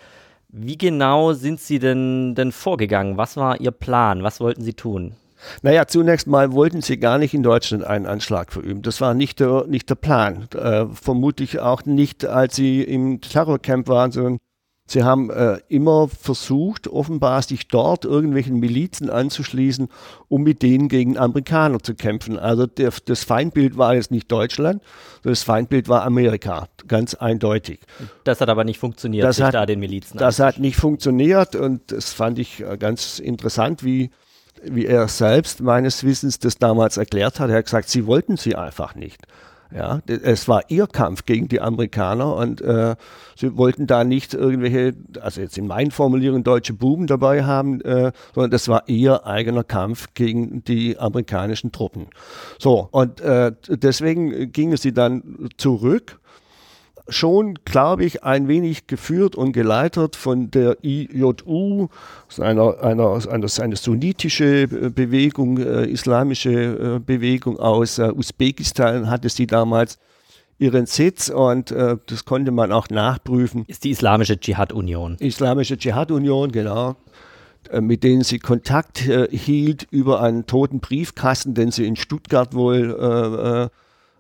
Speaker 4: Wie genau sind Sie denn, denn vorgegangen? Was war Ihr Plan? Was wollten Sie tun?
Speaker 3: Naja, zunächst mal wollten sie gar nicht in Deutschland einen Anschlag verüben. Das war nicht der, nicht der Plan. Äh, vermutlich auch nicht, als sie im Terrorcamp waren, sondern Sie haben äh, immer versucht, offenbar sich dort irgendwelchen Milizen anzuschließen, um mit denen gegen Amerikaner zu kämpfen. Also der, das Feindbild war jetzt nicht Deutschland, das Feindbild war Amerika, ganz eindeutig.
Speaker 4: Das hat aber nicht funktioniert,
Speaker 3: das hat, da den Milizen Das hat nicht funktioniert und das fand ich äh, ganz interessant, wie, wie er selbst meines Wissens das damals erklärt hat. Er hat gesagt, sie wollten sie einfach nicht. Ja, es war ihr Kampf gegen die Amerikaner und äh, sie wollten da nicht irgendwelche, also jetzt in meinen Formulierungen deutsche Buben dabei haben, äh, sondern das war ihr eigener Kampf gegen die amerikanischen Truppen. So, und äh, deswegen gingen sie dann zurück schon, glaube ich, ein wenig geführt und geleitet von der IJU, einer, einer, einer, eine sunnitische Bewegung, äh, islamische äh, Bewegung aus äh, Usbekistan hatte sie damals ihren Sitz und äh, das konnte man auch nachprüfen.
Speaker 4: Ist die Islamische Dschihad-Union.
Speaker 3: Islamische Dschihad-Union, genau äh, mit denen sie Kontakt äh, hielt über einen toten Briefkasten, den sie in Stuttgart wohl äh, äh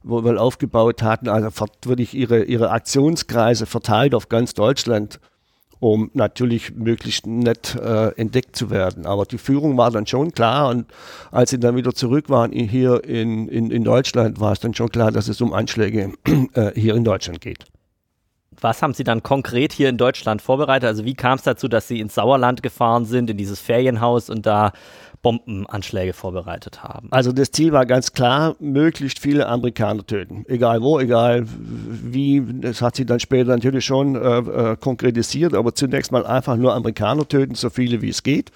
Speaker 3: wohl aufgebaut hatten. Also wirklich ihre, ihre Aktionskreise verteilt auf ganz Deutschland, um natürlich möglichst nett äh, entdeckt zu werden. Aber die Führung war dann schon klar und als sie dann wieder zurück waren hier in, in, in Deutschland, war es dann schon klar, dass es um Anschläge äh, hier in Deutschland geht.
Speaker 4: Was haben Sie dann konkret hier in Deutschland vorbereitet? Also wie kam es dazu, dass Sie ins Sauerland gefahren sind, in dieses Ferienhaus und da Bombenanschläge vorbereitet haben?
Speaker 3: Also das Ziel war ganz klar, möglichst viele Amerikaner töten. Egal wo, egal wie. Das hat sich dann später natürlich schon äh, äh, konkretisiert, aber zunächst mal einfach nur Amerikaner töten, so viele wie es geht.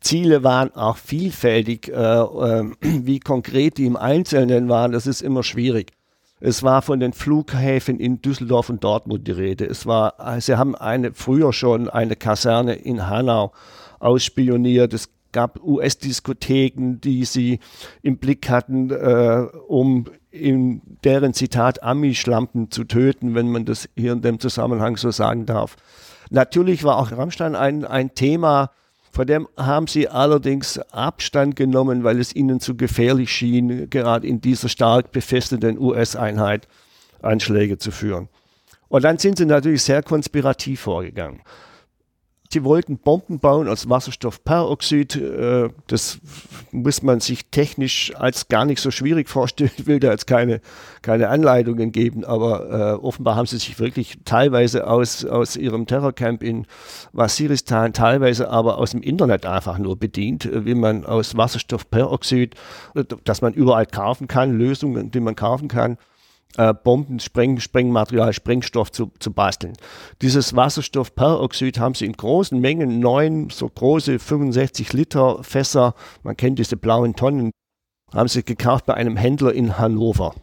Speaker 3: Ziele waren auch vielfältig. Äh, äh wie konkret die im Einzelnen waren, das ist immer schwierig. Es war von den Flughäfen in Düsseldorf und Dortmund die Rede. Es war, sie haben eine, früher schon eine Kaserne in Hanau ausspioniert. Es gab US-Diskotheken, die sie im Blick hatten, äh, um in deren Zitat Ami-Schlampen zu töten, wenn man das hier in dem Zusammenhang so sagen darf. Natürlich war auch Rammstein ein, ein Thema, von dem haben sie allerdings Abstand genommen, weil es ihnen zu gefährlich schien, gerade in dieser stark befestigten US-Einheit Anschläge zu führen. Und dann sind sie natürlich sehr konspirativ vorgegangen. Sie wollten Bomben bauen aus Wasserstoffperoxid. Äh, das muss man sich technisch als gar nicht so schwierig vorstellen. Ich <laughs> will da jetzt keine, keine Anleitungen geben, aber äh, offenbar haben sie sich wirklich teilweise aus, aus ihrem Terrorcamp in Waziristan, teilweise aber aus dem Internet einfach nur bedient, äh, wie man aus Wasserstoffperoxid, das man überall kaufen kann, Lösungen, die man kaufen kann, äh, Bomben, Spreng, Sprengmaterial, Sprengstoff zu, zu basteln. Dieses Wasserstoffperoxid haben sie in großen Mengen, neun so große 65 Liter Fässer, man kennt diese blauen Tonnen, haben sie gekauft bei einem Händler in Hannover.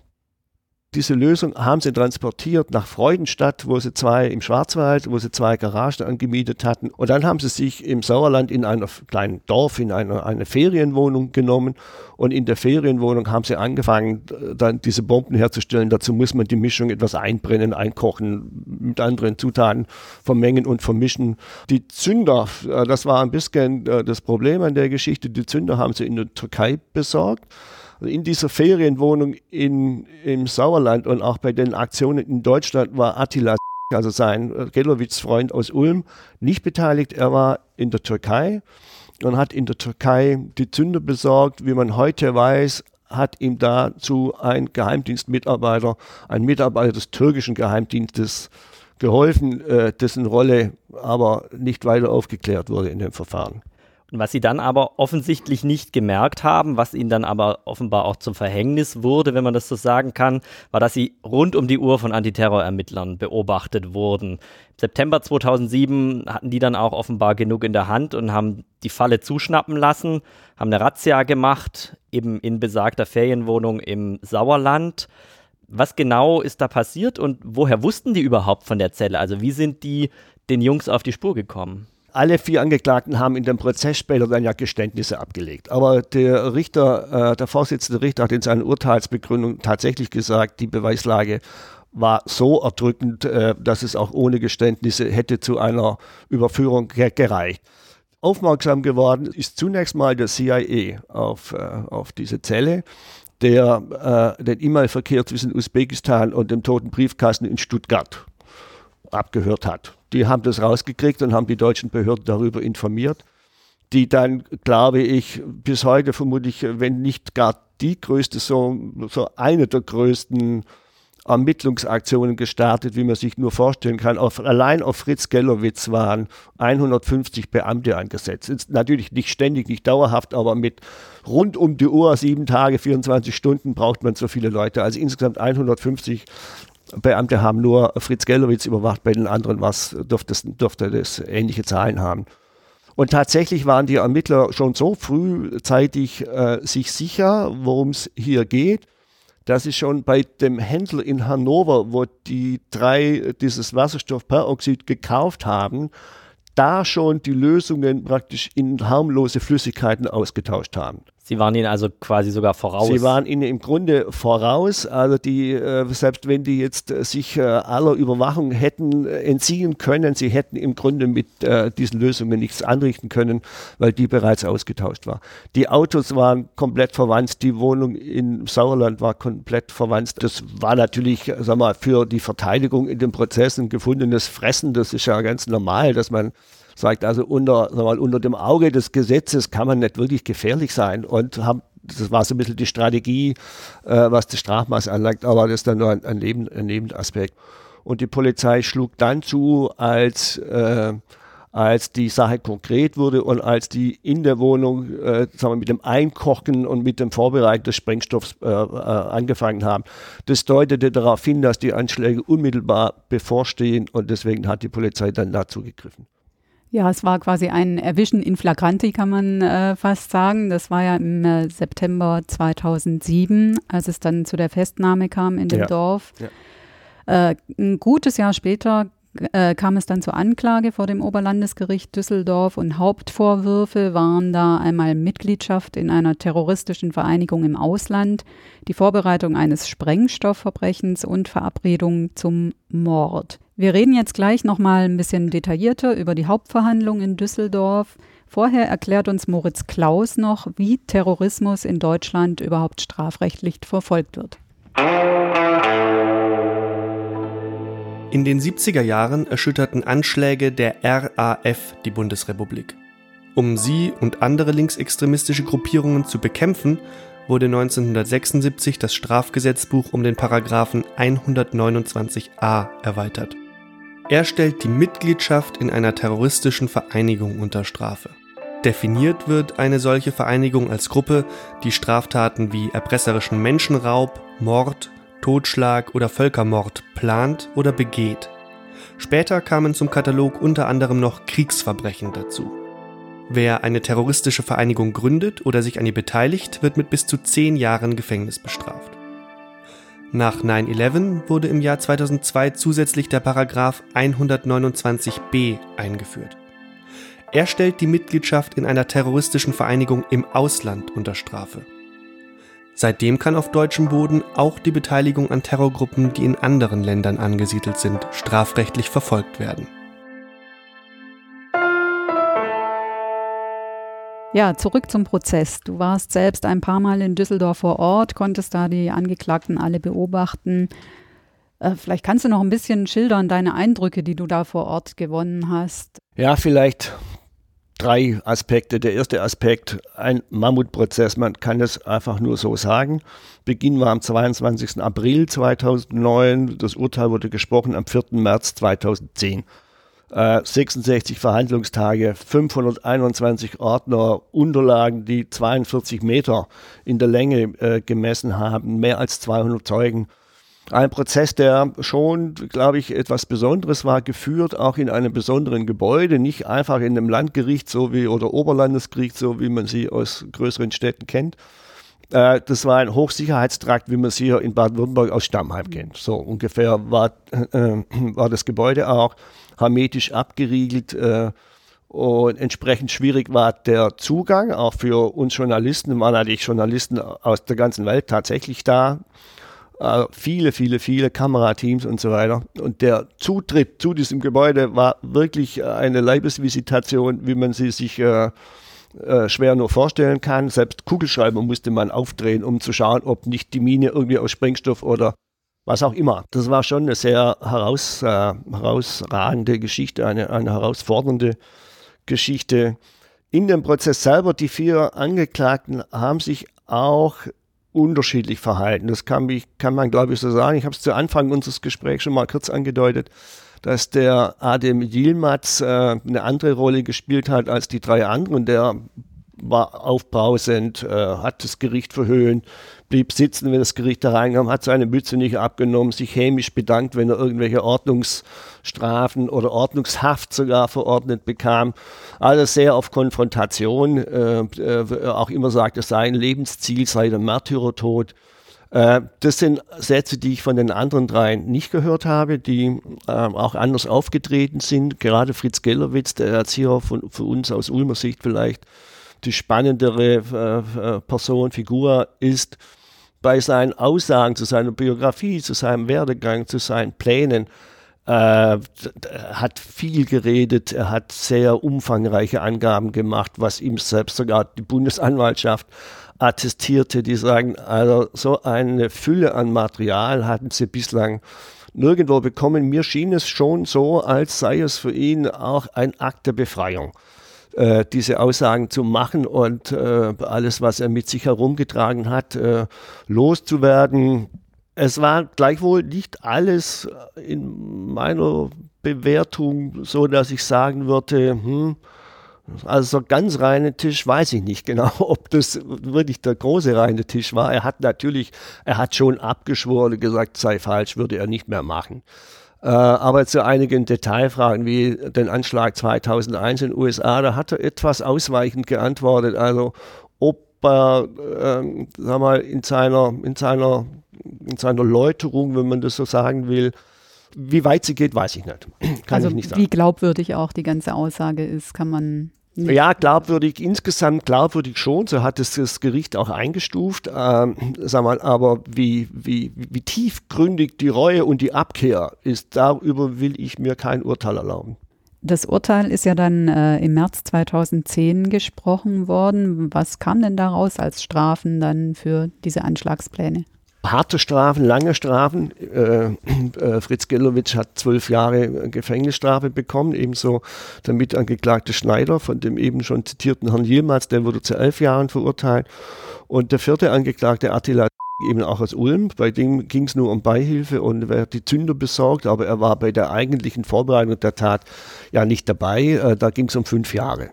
Speaker 3: diese Lösung haben sie transportiert nach Freudenstadt, wo sie zwei im Schwarzwald, wo sie zwei Garagen angemietet hatten. Und dann haben sie sich im Sauerland in einem kleinen Dorf, in eine, eine Ferienwohnung genommen. Und in der Ferienwohnung haben sie angefangen, dann diese Bomben herzustellen. Dazu muss man die Mischung etwas einbrennen, einkochen, mit anderen Zutaten vermengen und vermischen. Die Zünder, äh, das war ein bisschen äh, das Problem an der Geschichte. Die Zünder haben sie in der Türkei besorgt in dieser Ferienwohnung in, im Sauerland und auch bei den Aktionen in Deutschland war Attila, also sein äh, Gelowitz-Freund aus Ulm, nicht beteiligt. Er war in der Türkei und hat in der Türkei die Zünder besorgt. Wie man heute weiß, hat ihm dazu ein Geheimdienstmitarbeiter, ein Mitarbeiter des türkischen Geheimdienstes geholfen, äh, dessen Rolle aber nicht weiter aufgeklärt wurde in dem Verfahren.
Speaker 4: Was sie dann aber offensichtlich nicht gemerkt haben, was ihnen dann aber offenbar auch zum Verhängnis wurde, wenn man das so sagen kann, war, dass sie rund um die Uhr von Antiterrorermittlern beobachtet wurden. Im September 2007 hatten die dann auch offenbar genug in der Hand und haben die Falle zuschnappen lassen, haben eine Razzia gemacht, eben in besagter Ferienwohnung im Sauerland. Was genau ist da passiert und woher wussten die überhaupt von der Zelle? Also wie sind die den Jungs auf die Spur gekommen?
Speaker 3: Alle vier Angeklagten haben in dem Prozess später dann ja Geständnisse abgelegt. Aber der Richter, äh, der Vorsitzende Richter hat in seiner Urteilsbegründung tatsächlich gesagt, die Beweislage war so erdrückend, äh, dass es auch ohne Geständnisse hätte zu einer Überführung ge gereicht. Aufmerksam geworden ist zunächst mal der CIA auf, äh, auf diese Zelle, der äh, den E-Mail-Verkehr zwischen Usbekistan und dem toten Briefkasten in Stuttgart abgehört hat. Die haben das rausgekriegt und haben die deutschen Behörden darüber informiert, die dann, glaube ich, bis heute vermutlich, wenn nicht gar die größte, so, so eine der größten Ermittlungsaktionen gestartet, wie man sich nur vorstellen kann. Auf, allein auf Fritz Gellowitz waren 150 Beamte angesetzt. Ist natürlich nicht ständig, nicht dauerhaft, aber mit rund um die Uhr, sieben Tage, 24 Stunden braucht man so viele Leute. Also insgesamt 150 Beamte haben nur Fritz Gellowitz überwacht, bei den anderen was, dürfte, dürfte das ähnliche Zahlen haben. Und tatsächlich waren die Ermittler schon so frühzeitig äh, sich sicher, worum es hier geht, dass sie schon bei dem Händler in Hannover, wo die drei dieses Wasserstoffperoxid gekauft haben, da schon die Lösungen praktisch in harmlose Flüssigkeiten ausgetauscht haben.
Speaker 4: Sie waren ihnen also quasi sogar voraus.
Speaker 3: Sie waren ihnen im Grunde voraus. Also die, äh, selbst wenn die jetzt äh, sich äh, aller Überwachung hätten entziehen können, sie hätten im Grunde mit diesen Lösungen nichts anrichten können, weil die bereits ausgetauscht war. Die Autos waren komplett verwandt, die Wohnung in Sauerland war komplett verwandt. Das war natürlich, sag mal, für die Verteidigung in den Prozessen gefundenes Fressen. Das ist ja ganz normal, dass man sagt also unter, sag mal, unter dem Auge des Gesetzes kann man nicht wirklich gefährlich sein und haben das war so ein bisschen die Strategie, äh, was das Strafmaß anlangt, aber das ist dann nur ein, ein, Neben, ein Nebenaspekt. Und die Polizei schlug dann zu, als, äh, als die Sache konkret wurde und als die in der Wohnung äh, sagen wir, mit dem Einkochen und mit dem Vorbereiten des Sprengstoffs äh, äh, angefangen haben. Das deutete darauf hin, dass die Anschläge unmittelbar bevorstehen und deswegen hat die Polizei dann dazu gegriffen.
Speaker 1: Ja, es war quasi ein Erwischen in Flagranti, kann man äh, fast sagen. Das war ja im äh, September 2007, als es dann zu der Festnahme kam in dem ja. Dorf. Ja. Äh, ein gutes Jahr später äh, kam es dann zur Anklage vor dem Oberlandesgericht Düsseldorf und Hauptvorwürfe waren da einmal Mitgliedschaft in einer terroristischen Vereinigung im Ausland, die Vorbereitung eines Sprengstoffverbrechens und Verabredung zum Mord. Wir reden jetzt gleich nochmal ein bisschen detaillierter über die Hauptverhandlung in Düsseldorf. Vorher erklärt uns Moritz Klaus noch, wie Terrorismus in Deutschland überhaupt strafrechtlich verfolgt wird.
Speaker 6: In den 70er Jahren erschütterten Anschläge der RAF die Bundesrepublik. Um sie und andere linksextremistische Gruppierungen zu bekämpfen, wurde 1976 das Strafgesetzbuch um den Paragraphen 129a erweitert. Er stellt die Mitgliedschaft in einer terroristischen Vereinigung unter Strafe. Definiert wird eine solche Vereinigung als Gruppe, die Straftaten wie erpresserischen Menschenraub, Mord, Totschlag oder Völkermord plant oder begeht. Später kamen zum Katalog unter anderem noch Kriegsverbrechen dazu. Wer eine terroristische Vereinigung gründet oder sich an ihr beteiligt, wird mit bis zu zehn Jahren Gefängnis bestraft. Nach 9-11 wurde im Jahr 2002 zusätzlich der Paragraph 129b eingeführt. Er stellt die Mitgliedschaft in einer terroristischen Vereinigung im Ausland unter Strafe. Seitdem kann auf deutschem Boden auch die Beteiligung an Terrorgruppen, die in anderen Ländern angesiedelt sind, strafrechtlich verfolgt werden.
Speaker 1: Ja, zurück zum Prozess. Du warst selbst ein paar Mal in Düsseldorf vor Ort, konntest da die Angeklagten alle beobachten. Äh, vielleicht kannst du noch ein bisschen schildern, deine Eindrücke, die du da vor Ort gewonnen hast.
Speaker 3: Ja, vielleicht drei Aspekte. Der erste Aspekt, ein Mammutprozess, man kann es einfach nur so sagen. Beginn war am 22. April 2009, das Urteil wurde gesprochen am 4. März 2010. 66 äh, Verhandlungstage, 521 Ordner, Unterlagen, die 42 Meter in der Länge äh, gemessen haben, mehr als 200 Zeugen. Ein Prozess, der schon, glaube ich, etwas Besonderes war, geführt auch in einem besonderen Gebäude, nicht einfach in einem Landgericht so wie oder Oberlandesgericht, so wie man sie aus größeren Städten kennt. Äh, das war ein Hochsicherheitstrakt, wie man sie hier in Baden-Württemberg aus Stammheim kennt. So ungefähr war, äh, war das Gebäude auch hermetisch abgeriegelt. Äh, und entsprechend schwierig war der Zugang, auch für uns Journalisten. waren natürlich Journalisten aus der ganzen Welt tatsächlich da. Äh, viele, viele, viele Kamerateams und so weiter. Und der Zutritt zu diesem Gebäude war wirklich eine Leibesvisitation, wie man sie sich äh, äh, schwer nur vorstellen kann. Selbst Kugelschreiber musste man aufdrehen, um zu schauen, ob nicht die Mine irgendwie aus Sprengstoff oder was auch immer. Das war schon eine sehr heraus, äh, herausragende Geschichte, eine, eine herausfordernde Geschichte. In dem Prozess selber, die vier Angeklagten haben sich auch unterschiedlich verhalten. Das kann, mich, kann man, glaube ich, so sagen. Ich habe es zu Anfang unseres Gesprächs schon mal kurz angedeutet, dass der Adem Yilmaz äh, eine andere Rolle gespielt hat als die drei anderen. Der war aufbrausend, äh, hat das Gericht verhöhnt, blieb sitzen, wenn das Gericht da reinkam, hat seine Mütze nicht abgenommen, sich hämisch bedankt, wenn er irgendwelche Ordnungsstrafen oder Ordnungshaft sogar verordnet bekam. Alles sehr auf Konfrontation, äh, äh, auch immer sagt, sein Lebensziel sei der Märtyrertod. Äh, das sind Sätze, die ich von den anderen dreien nicht gehört habe, die äh, auch anders aufgetreten sind. Gerade Fritz Gellerwitz, der Erzieher von, für uns aus Ulmer Sicht vielleicht die spannendere äh, äh, Person, Figur ist, bei seinen Aussagen zu seiner Biografie, zu seinem Werdegang, zu seinen Plänen, äh, hat viel geredet, er hat sehr umfangreiche Angaben gemacht, was ihm selbst sogar die Bundesanwaltschaft attestierte, die sagen, also so eine Fülle an Material hatten sie bislang nirgendwo bekommen. Mir schien es schon so, als sei es für ihn auch ein Akt der Befreiung. Äh, diese Aussagen zu machen und äh, alles, was er mit sich herumgetragen hat, äh, loszuwerden. Es war gleichwohl nicht alles in meiner Bewertung so, dass ich sagen würde, hm, also so ganz reine Tisch weiß ich nicht genau, <laughs> ob das wirklich der große reine Tisch war. Er hat natürlich, er hat schon abgeschworen, gesagt, sei falsch, würde er nicht mehr machen. Äh, aber zu einigen Detailfragen wie den Anschlag 2001 in den USA, da hat er etwas ausweichend geantwortet. Also ob er, äh, sag mal, in seiner, in seiner, in seiner Läuterung, wenn man das so sagen will, wie weit sie geht, weiß ich nicht. <clears throat>
Speaker 1: Kann also ich nicht sagen. Wie glaubwürdig auch die ganze Aussage ist, kann man.
Speaker 3: Ja, glaubwürdig, insgesamt glaubwürdig schon, so hat es das Gericht auch eingestuft. Ähm, sag mal, aber wie, wie, wie tiefgründig die Reue und die Abkehr ist, darüber will ich mir kein Urteil erlauben.
Speaker 1: Das Urteil ist ja dann äh, im März 2010 gesprochen worden. Was kam denn daraus als Strafen dann für diese Anschlagspläne?
Speaker 3: Harte Strafen, lange Strafen. Äh, äh, Fritz Gelowitsch hat zwölf Jahre Gefängnisstrafe bekommen, ebenso der Mitangeklagte Schneider von dem eben schon zitierten Herrn Yilmaz, der wurde zu elf Jahren verurteilt. Und der vierte Angeklagte Attila eben auch aus Ulm, bei dem ging es nur um Beihilfe und er hat die Zünder besorgt, aber er war bei der eigentlichen Vorbereitung der Tat ja nicht dabei. Äh, da ging es um fünf Jahre.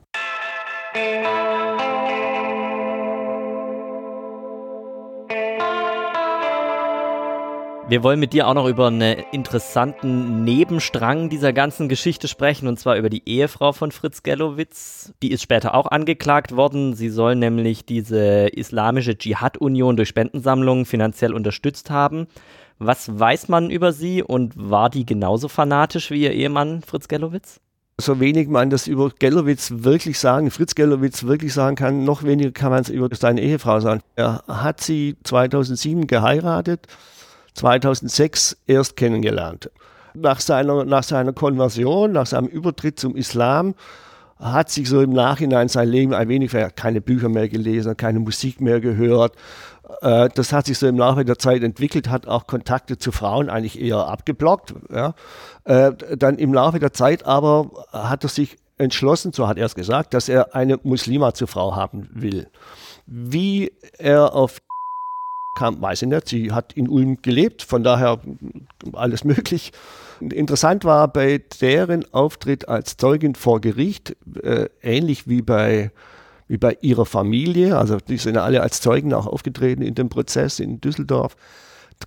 Speaker 4: Wir wollen mit dir auch noch über einen interessanten Nebenstrang dieser ganzen Geschichte sprechen, und zwar über die Ehefrau von Fritz Gellowitz. Die ist später auch angeklagt worden. Sie soll nämlich diese islamische Dschihad-Union durch Spendensammlungen finanziell unterstützt haben. Was weiß man über sie und war die genauso fanatisch wie ihr Ehemann Fritz Gellowitz?
Speaker 3: so wenig man das über Gellowitz wirklich sagen, Fritz Gellowitz wirklich sagen kann, noch weniger kann man es über seine Ehefrau sagen. Er hat sie 2007 geheiratet, 2006 erst kennengelernt. Nach seiner, nach seiner Konversion, nach seinem Übertritt zum Islam, hat sich so im Nachhinein sein Leben ein wenig, er hat keine Bücher mehr gelesen, keine Musik mehr gehört. Äh, das hat sich so im Laufe der Zeit entwickelt, hat auch Kontakte zu Frauen eigentlich eher abgeblockt. Ja. Äh, dann im Laufe der Zeit aber hat er sich entschlossen, so hat er es gesagt, dass er eine Muslima zur Frau haben will. Wie er auf kam, weiß ich nicht. Sie hat in Ulm gelebt, von daher alles möglich. Interessant war bei deren Auftritt als Zeugin vor Gericht, äh, ähnlich wie bei, wie bei ihrer Familie, also die sind alle als Zeugen auch aufgetreten in dem Prozess in Düsseldorf,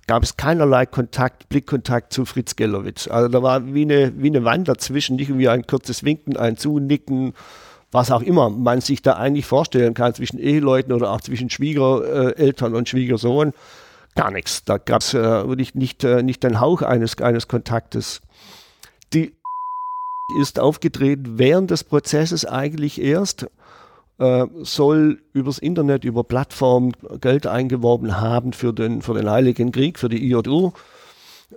Speaker 3: gab es keinerlei Kontakt, Blickkontakt zu Fritz Gellowitz. Also da war wie eine, wie eine Wand dazwischen, nicht wie ein kurzes Winken, ein Zunicken, was auch immer man sich da eigentlich vorstellen kann zwischen Eheleuten oder auch zwischen Schwiegereltern und Schwiegersohn gar nichts. Da gab es äh, nicht, nicht, äh, nicht den Hauch eines, eines Kontaktes. Die ist aufgetreten während des Prozesses eigentlich erst, äh, soll übers Internet, über Plattformen Geld eingeworben haben für den, für den Heiligen Krieg, für die IJU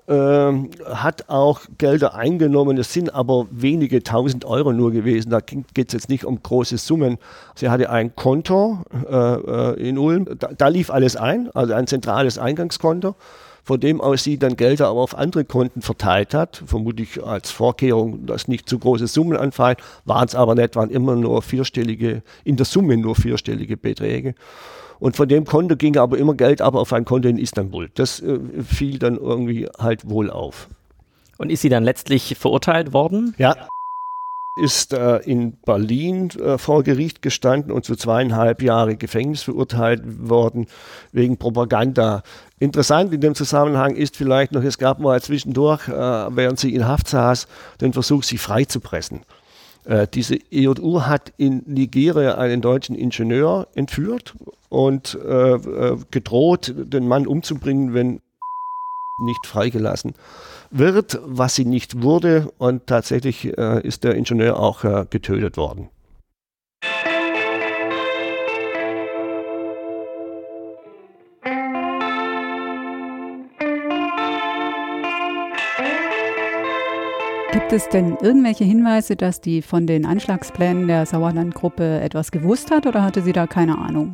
Speaker 3: ähm, hat auch Gelder eingenommen. Es sind aber wenige tausend Euro nur gewesen. Da geht es jetzt nicht um große Summen. Sie hatte ein Konto äh, äh, in Ulm. Da, da, lief alles ein, also ein zentrales Eingangskonto, von dem aus sie dann Gelder aber auf andere Konten verteilt hat. Vermutlich als Vorkehrung, dass nicht zu große Summen anfallen. Waren es aber nicht, waren immer nur vierstellige, in der Summe nur vierstellige Beträge. Und von dem Konto ging aber immer Geld ab auf ein Konto in Istanbul. Das äh, fiel dann irgendwie halt wohl auf.
Speaker 4: Und ist sie dann letztlich verurteilt worden?
Speaker 3: Ja. Ist äh, in Berlin äh, vor Gericht gestanden und zu zweieinhalb Jahre Gefängnis verurteilt worden wegen Propaganda. Interessant in dem Zusammenhang ist vielleicht noch, es gab mal zwischendurch, äh, während sie in Haft saß, den Versuch, sie freizupressen. Äh, diese EJU hat in Nigeria einen deutschen Ingenieur entführt und äh, äh, gedroht, den Mann umzubringen, wenn nicht freigelassen wird, was sie nicht wurde. Und tatsächlich äh, ist der Ingenieur auch äh, getötet worden.
Speaker 1: Gibt es denn irgendwelche Hinweise, dass die von den Anschlagsplänen der Sauerlandgruppe etwas gewusst hat oder hatte sie da keine Ahnung?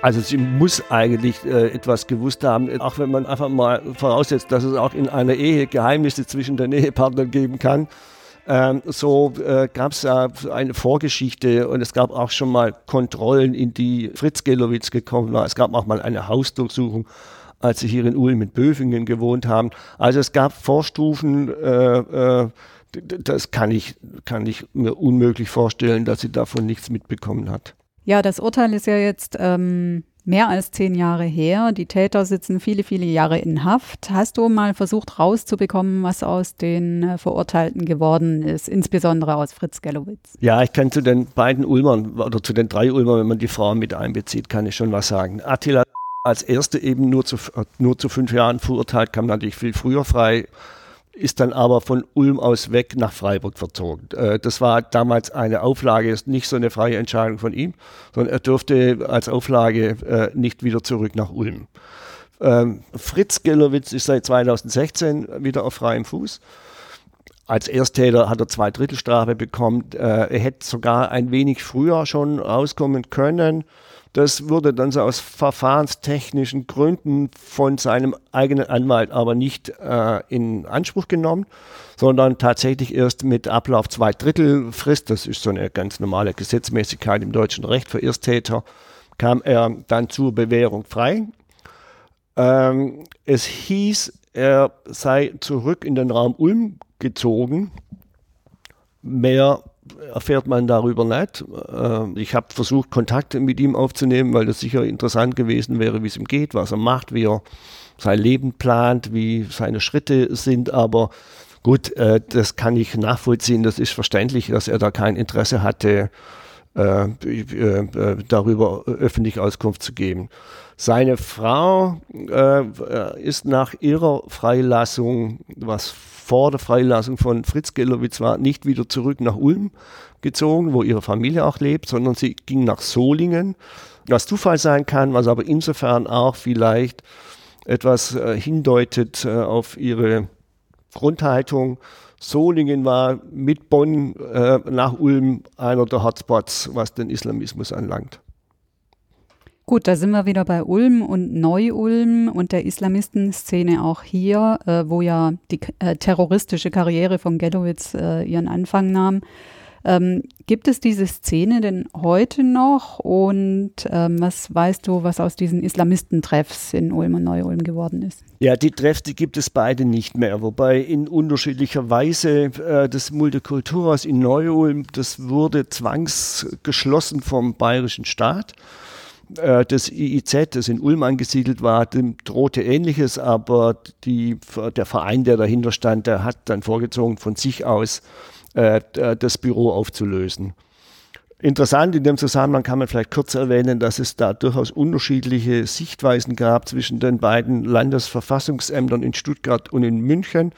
Speaker 3: Also sie muss eigentlich äh, etwas gewusst haben, auch wenn man einfach mal voraussetzt, dass es auch in einer Ehe Geheimnisse zwischen den Ehepartnern geben kann. Ähm, so äh, gab es äh, eine Vorgeschichte und es gab auch schon mal Kontrollen, in die Fritz Gelowitz gekommen war. Es gab auch mal eine Hausdurchsuchung, als sie hier in Ulm mit Böfingen gewohnt haben. Also es gab Vorstufen, äh, äh das kann ich, kann ich mir unmöglich vorstellen, dass sie davon nichts mitbekommen hat.
Speaker 1: Ja, das Urteil ist ja jetzt ähm, mehr als zehn Jahre her. Die Täter sitzen viele, viele Jahre in Haft. Hast du mal versucht rauszubekommen, was aus den äh, Verurteilten geworden ist, insbesondere aus Fritz Gellowitz?
Speaker 3: Ja, ich kann zu den beiden Ulmern oder zu den drei Ulmern, wenn man die Frauen mit einbezieht, kann ich schon was sagen. Attila als Erste eben nur zu, nur zu fünf Jahren verurteilt, kam natürlich viel früher frei ist dann aber von Ulm aus weg nach Freiburg verzogen. Äh, das war damals eine Auflage, ist nicht so eine freie Entscheidung von ihm, sondern er durfte als Auflage äh, nicht wieder zurück nach Ulm. Ähm, Fritz Gellowitz ist seit 2016 wieder auf freiem Fuß. Als Ersttäter hat er zwei Drittelstrafe bekommen. Äh, er hätte sogar ein wenig früher schon rauskommen können. Das wurde dann so aus verfahrenstechnischen Gründen von seinem eigenen Anwalt aber nicht äh, in Anspruch genommen, sondern tatsächlich erst mit Ablauf zwei Drittel Frist, das ist so eine ganz normale Gesetzmäßigkeit im deutschen Recht für Ersttäter, kam er dann zur Bewährung frei. Ähm, es hieß, er sei zurück in den Raum Ulm gezogen. Mehr erfährt man darüber nicht. Ähm, ich habe versucht, Kontakte mit ihm aufzunehmen, weil das sicher interessant gewesen wäre, wie es ihm geht, was er macht, wie er sein Leben plant, wie seine Schritte sind. Aber gut, äh, das kann ich nachvollziehen. Das ist verständlich, dass er da kein Interesse hatte, äh, äh, darüber öffentlich Auskunft zu geben. Seine Frau äh, ist nach ihrer Freilassung, was vor der Freilassung von Fritz Gellerwitz war, nicht wieder zurück nach Ulm gezogen, wo ihre Familie auch lebt, sondern sie ging nach Solingen, was Zufall sein kann, was aber insofern auch vielleicht etwas äh, hindeutet äh, auf ihre Grundhaltung. Solingen war mit Bonn äh, nach Ulm einer der Hotspots, was den Islamismus anlangt.
Speaker 1: Gut, da sind wir wieder bei Ulm und Neu-Ulm und der Islamistenszene auch hier, äh, wo ja die äh, terroristische Karriere von Gelowitz äh, ihren Anfang nahm. Ähm, gibt es diese Szene denn heute noch? Und ähm, was weißt du, was aus diesen Islamistentreffs in Ulm und Neu-Ulm geworden ist?
Speaker 3: Ja, die Treffs, die gibt es beide nicht mehr, wobei in unterschiedlicher Weise äh, das Multikulturhaus in Neu-Ulm, das wurde zwangsgeschlossen vom bayerischen Staat. Äh, das IIZ, das in Ulm angesiedelt war, dem drohte Ähnliches, aber die, der Verein, der dahinter stand, der hat dann vorgezogen, von sich aus äh, das Büro aufzulösen. Interessant in dem Zusammenhang kann man vielleicht kurz erwähnen, dass es da durchaus unterschiedliche Sichtweisen gab zwischen den beiden Landesverfassungsämtern in Stuttgart und in München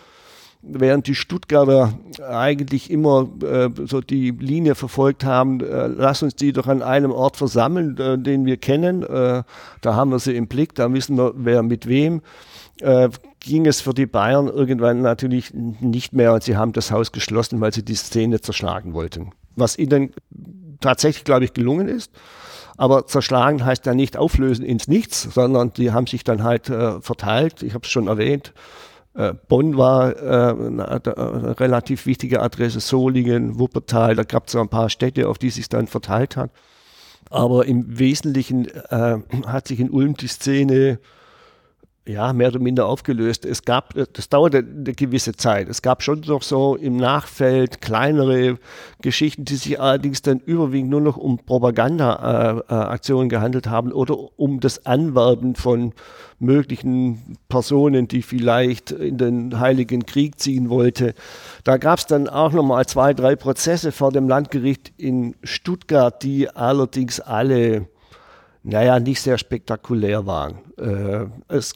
Speaker 3: während die Stuttgarter eigentlich immer äh, so die Linie verfolgt haben, äh, lass uns die doch an einem Ort versammeln, äh, den wir kennen. Äh, da haben wir sie im Blick, da wissen wir, wer mit wem. Ging es für die Bayern irgendwann natürlich nicht mehr und sie haben das Haus geschlossen, weil sie die Szene zerschlagen wollten. Was ihnen tatsächlich, glaube ich, gelungen ist. Aber zerschlagen heißt ja nicht auflösen ins Nichts, sondern die haben sich dann halt äh, verteilt. Ich habe es schon erwähnt. Äh, Bonn war äh, eine, eine, relativ wichtige Adresse, Solingen, Wuppertal, da gab es so ein paar Städte, auf die sich dann verteilt hat. Aber im Wesentlichen äh, hat sich in Ulm die Szene ja, mehr oder minder aufgelöst. Es gab, das dauerte eine gewisse Zeit. Es gab schon noch so im Nachfeld kleinere Geschichten, die sich allerdings dann überwiegend nur noch um Propagandaaktionen äh, gehandelt haben oder um das Anwerben von möglichen Personen, die vielleicht in den Heiligen Krieg ziehen wollte. Da gab es dann auch nochmal zwei, drei Prozesse vor dem Landgericht in Stuttgart, die allerdings alle naja, nicht sehr spektakulär waren. Äh, es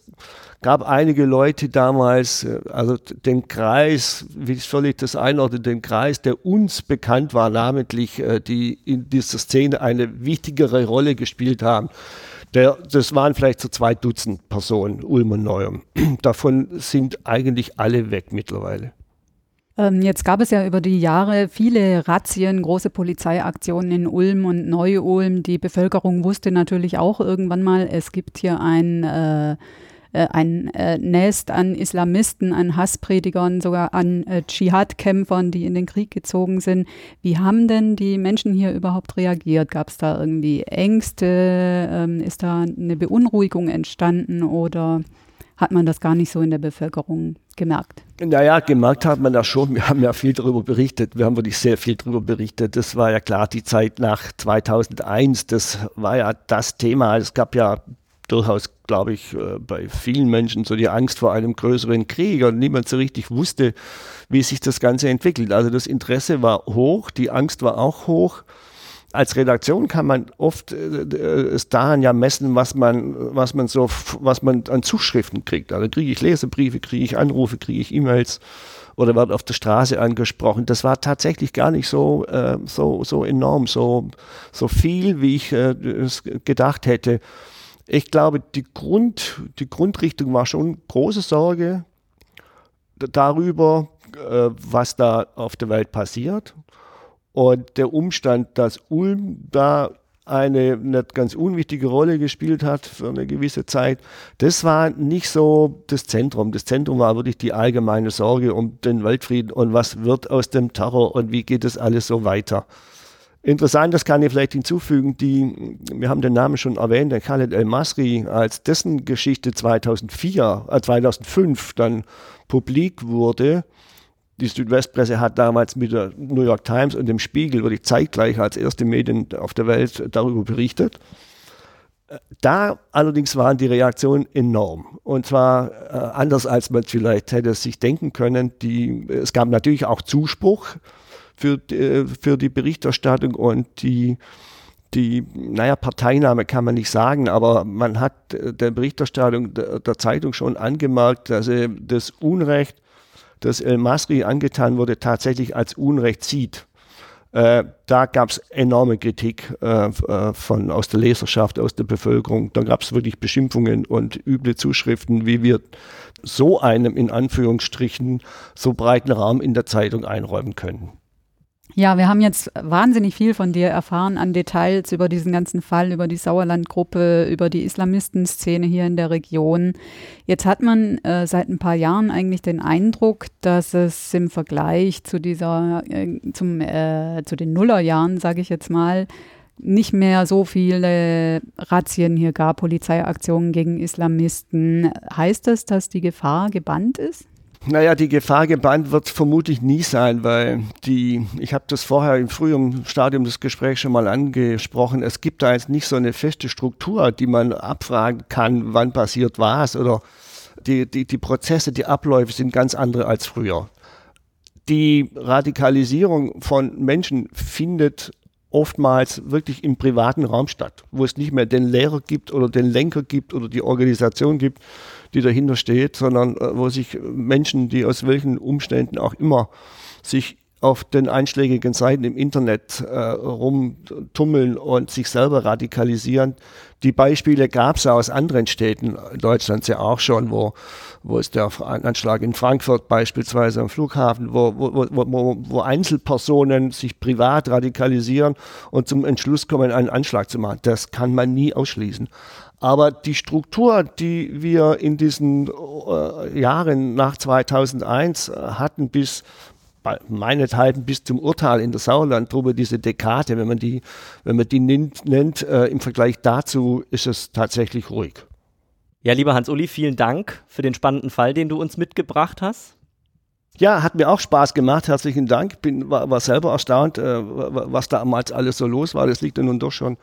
Speaker 3: gab einige Leute damals, äh, also den Kreis, wie soll ich das einordnen, den Kreis, der uns bekannt war, namentlich, äh, die in dieser Szene eine wichtigere Rolle gespielt haben. Der, das waren vielleicht so zwei Dutzend Personen, Ulm und Neuem. <clears throat> Davon sind eigentlich alle weg mittlerweile.
Speaker 1: Ähm, jetzt gab es ja über die Jahre viele Razzien, große Polizeiaktionen in Ulm und Neu-Ulm. Die Bevölkerung wusste natürlich auch irgendwann mal, es gibt hier ein, äh, äh ein äh, Nest an Islamisten, an Hasspredigern, sogar an äh, Dschihad-Kämpfern, die in den Krieg gezogen sind. Wie haben denn die Menschen hier überhaupt reagiert? Gab es da irgendwie Ängste? Ähm, ist da eine Beunruhigung entstanden oder hat man das gar nicht so in der Bevölkerung gemerkt?
Speaker 3: Naja, gemerkt hat man das schon. Wir haben ja viel darüber berichtet. Wir haben wirklich sehr viel darüber berichtet. Das war ja klar die Zeit nach 2001. Das war ja das Thema. Es gab ja durchaus, glaube ich, äh, bei vielen Menschen so die Angst vor einem größeren Krieg und niemand so richtig wusste, wie sich das Ganze entwickelt. Also das Interesse war hoch, die Angst war auch hoch als Redaktion kann man oft äh, äh, es daran ja messen, was man, was man so, was man an Zuschriften kriegt. Also kriege ich Lesebriefe, kriege ich Anrufe, kriege ich E-Mails oder werde auf der Straße angesprochen. Das war tatsächlich gar nicht so, äh, so, so enorm, so, so viel, wie ich äh, gedacht hätte. Ich glaube, die, Grund, die Grundrichtung war schon große Sorge darüber, äh, was da auf der Welt passiert und der Umstand, dass Ulm da eine nicht ganz unwichtige Rolle gespielt hat für eine gewisse Zeit, das war nicht so das Zentrum. Das Zentrum war wirklich die allgemeine Sorge um den Weltfrieden und was wird aus dem Terror und wie geht es alles so weiter. Interessant, das kann ich vielleicht hinzufügen, die, wir haben den Namen schon erwähnt, der Khaled El-Masri, als dessen Geschichte 2004, äh 2005 dann publik wurde, die Südwestpresse hat damals mit der New York Times und dem Spiegel wirklich zeitgleich als erste Medien auf der Welt darüber berichtet. Da allerdings waren die Reaktionen enorm. Und zwar äh, anders, als man vielleicht hätte sich denken können. Die, es gab natürlich auch Zuspruch. für, äh, für die Berichterstattung und die, die, naja, Parteinahme kann man nicht sagen, aber man hat der Berichterstattung der, der Zeitung schon angemerkt, dass er das Unrecht, das El Masri angetan wurde, tatsächlich als Unrecht sieht. Äh, da gab es enorme Kritik äh, äh, von, aus der Leserschaft, aus der Bevölkerung. Da gab es wirklich Beschimpfungen und üble Zuschriften, wie wir so einem in Anführungsstrichen so breiten Raum in der Zeitung einräumen können.
Speaker 1: Ja, wir haben jetzt wahnsinnig viel von dir erfahren an Details über diesen ganzen Fall, über die Sauerlandgruppe, über die Islamistenszene hier in der Region. Jetzt hat man äh, seit ein paar Jahren eigentlich den Eindruck, dass es im Vergleich zu dieser, äh, zum, äh, zu den Nullerjahren, sage ich jetzt mal, nicht mehr so viele Razzien hier gab, Polizeiaktionen gegen Islamisten. Heißt das, dass die Gefahr gebannt ist?
Speaker 3: Naja, die Gefahr gebannt wird vermutlich nie sein, weil die, ich habe das vorher im frühen Stadium des Gesprächs schon mal angesprochen, es gibt da jetzt nicht so eine feste Struktur, die man abfragen kann, wann passiert was oder die, die, die Prozesse, die Abläufe sind ganz andere als früher. Die Radikalisierung von Menschen findet oftmals wirklich im privaten Raum statt, wo es nicht mehr den Lehrer gibt oder den Lenker gibt oder die Organisation gibt, die dahinter steht, sondern äh, wo sich Menschen, die aus welchen Umständen auch immer sich auf den einschlägigen Seiten im Internet äh, rumtummeln und sich selber radikalisieren. Die Beispiele gab es aus anderen Städten Deutschlands ja auch schon, wo, wo es der Anschlag in Frankfurt beispielsweise am Flughafen, wo, wo, wo, wo Einzelpersonen sich privat radikalisieren und zum Entschluss kommen, einen Anschlag zu machen. Das kann man nie ausschließen. Aber die Struktur, die wir in diesen äh, Jahren nach 2001 äh, hatten, bis meinethalben bis zum Urteil in der Sauerlandgruppe, diese Dekade, wenn man die, wenn man die nennt, nennt äh, im Vergleich dazu ist es tatsächlich ruhig.
Speaker 4: Ja, lieber Hans-Uli, vielen Dank für den spannenden Fall, den du uns mitgebracht hast.
Speaker 3: Ja, hat mir auch Spaß gemacht. Herzlichen Dank. Bin, war, war selber erstaunt, äh, was damals alles so los war. Das liegt ja nun doch schon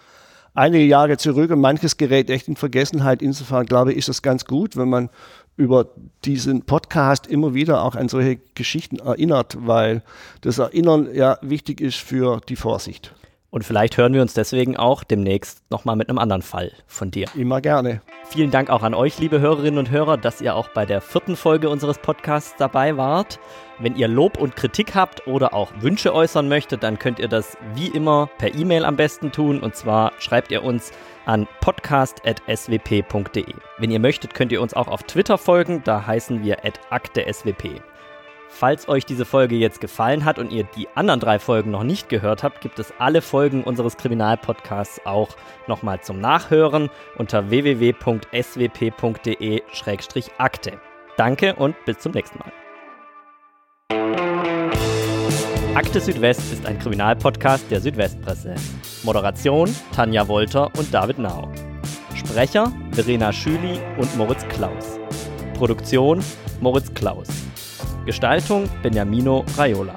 Speaker 3: einige Jahre zurück und manches gerät echt in Vergessenheit. Insofern glaube ich, ist es ganz gut, wenn man über diesen Podcast immer wieder auch an solche Geschichten erinnert, weil das Erinnern ja wichtig ist für die Vorsicht.
Speaker 4: Und vielleicht hören wir uns deswegen auch demnächst nochmal mit einem anderen Fall von dir.
Speaker 3: Immer gerne.
Speaker 4: Vielen Dank auch an euch, liebe Hörerinnen und Hörer, dass ihr auch bei der vierten Folge unseres Podcasts dabei wart. Wenn ihr Lob und Kritik habt oder auch Wünsche äußern möchtet, dann könnt ihr das wie immer per E-Mail am besten tun. Und zwar schreibt ihr uns an podcast.swp.de. Wenn ihr möchtet, könnt ihr uns auch auf Twitter folgen, da heißen wir @akte_swp. Falls euch diese Folge jetzt gefallen hat und ihr die anderen drei Folgen noch nicht gehört habt, gibt es alle Folgen unseres Kriminalpodcasts auch nochmal zum Nachhören unter www.swp.de-akte. Danke und bis zum nächsten Mal. Akte Südwest ist ein Kriminalpodcast der Südwestpresse. Moderation Tanja Wolter und David Nau. Sprecher Verena Schüli und Moritz Klaus. Produktion Moritz Klaus. Gestaltung Beniamino Raiola.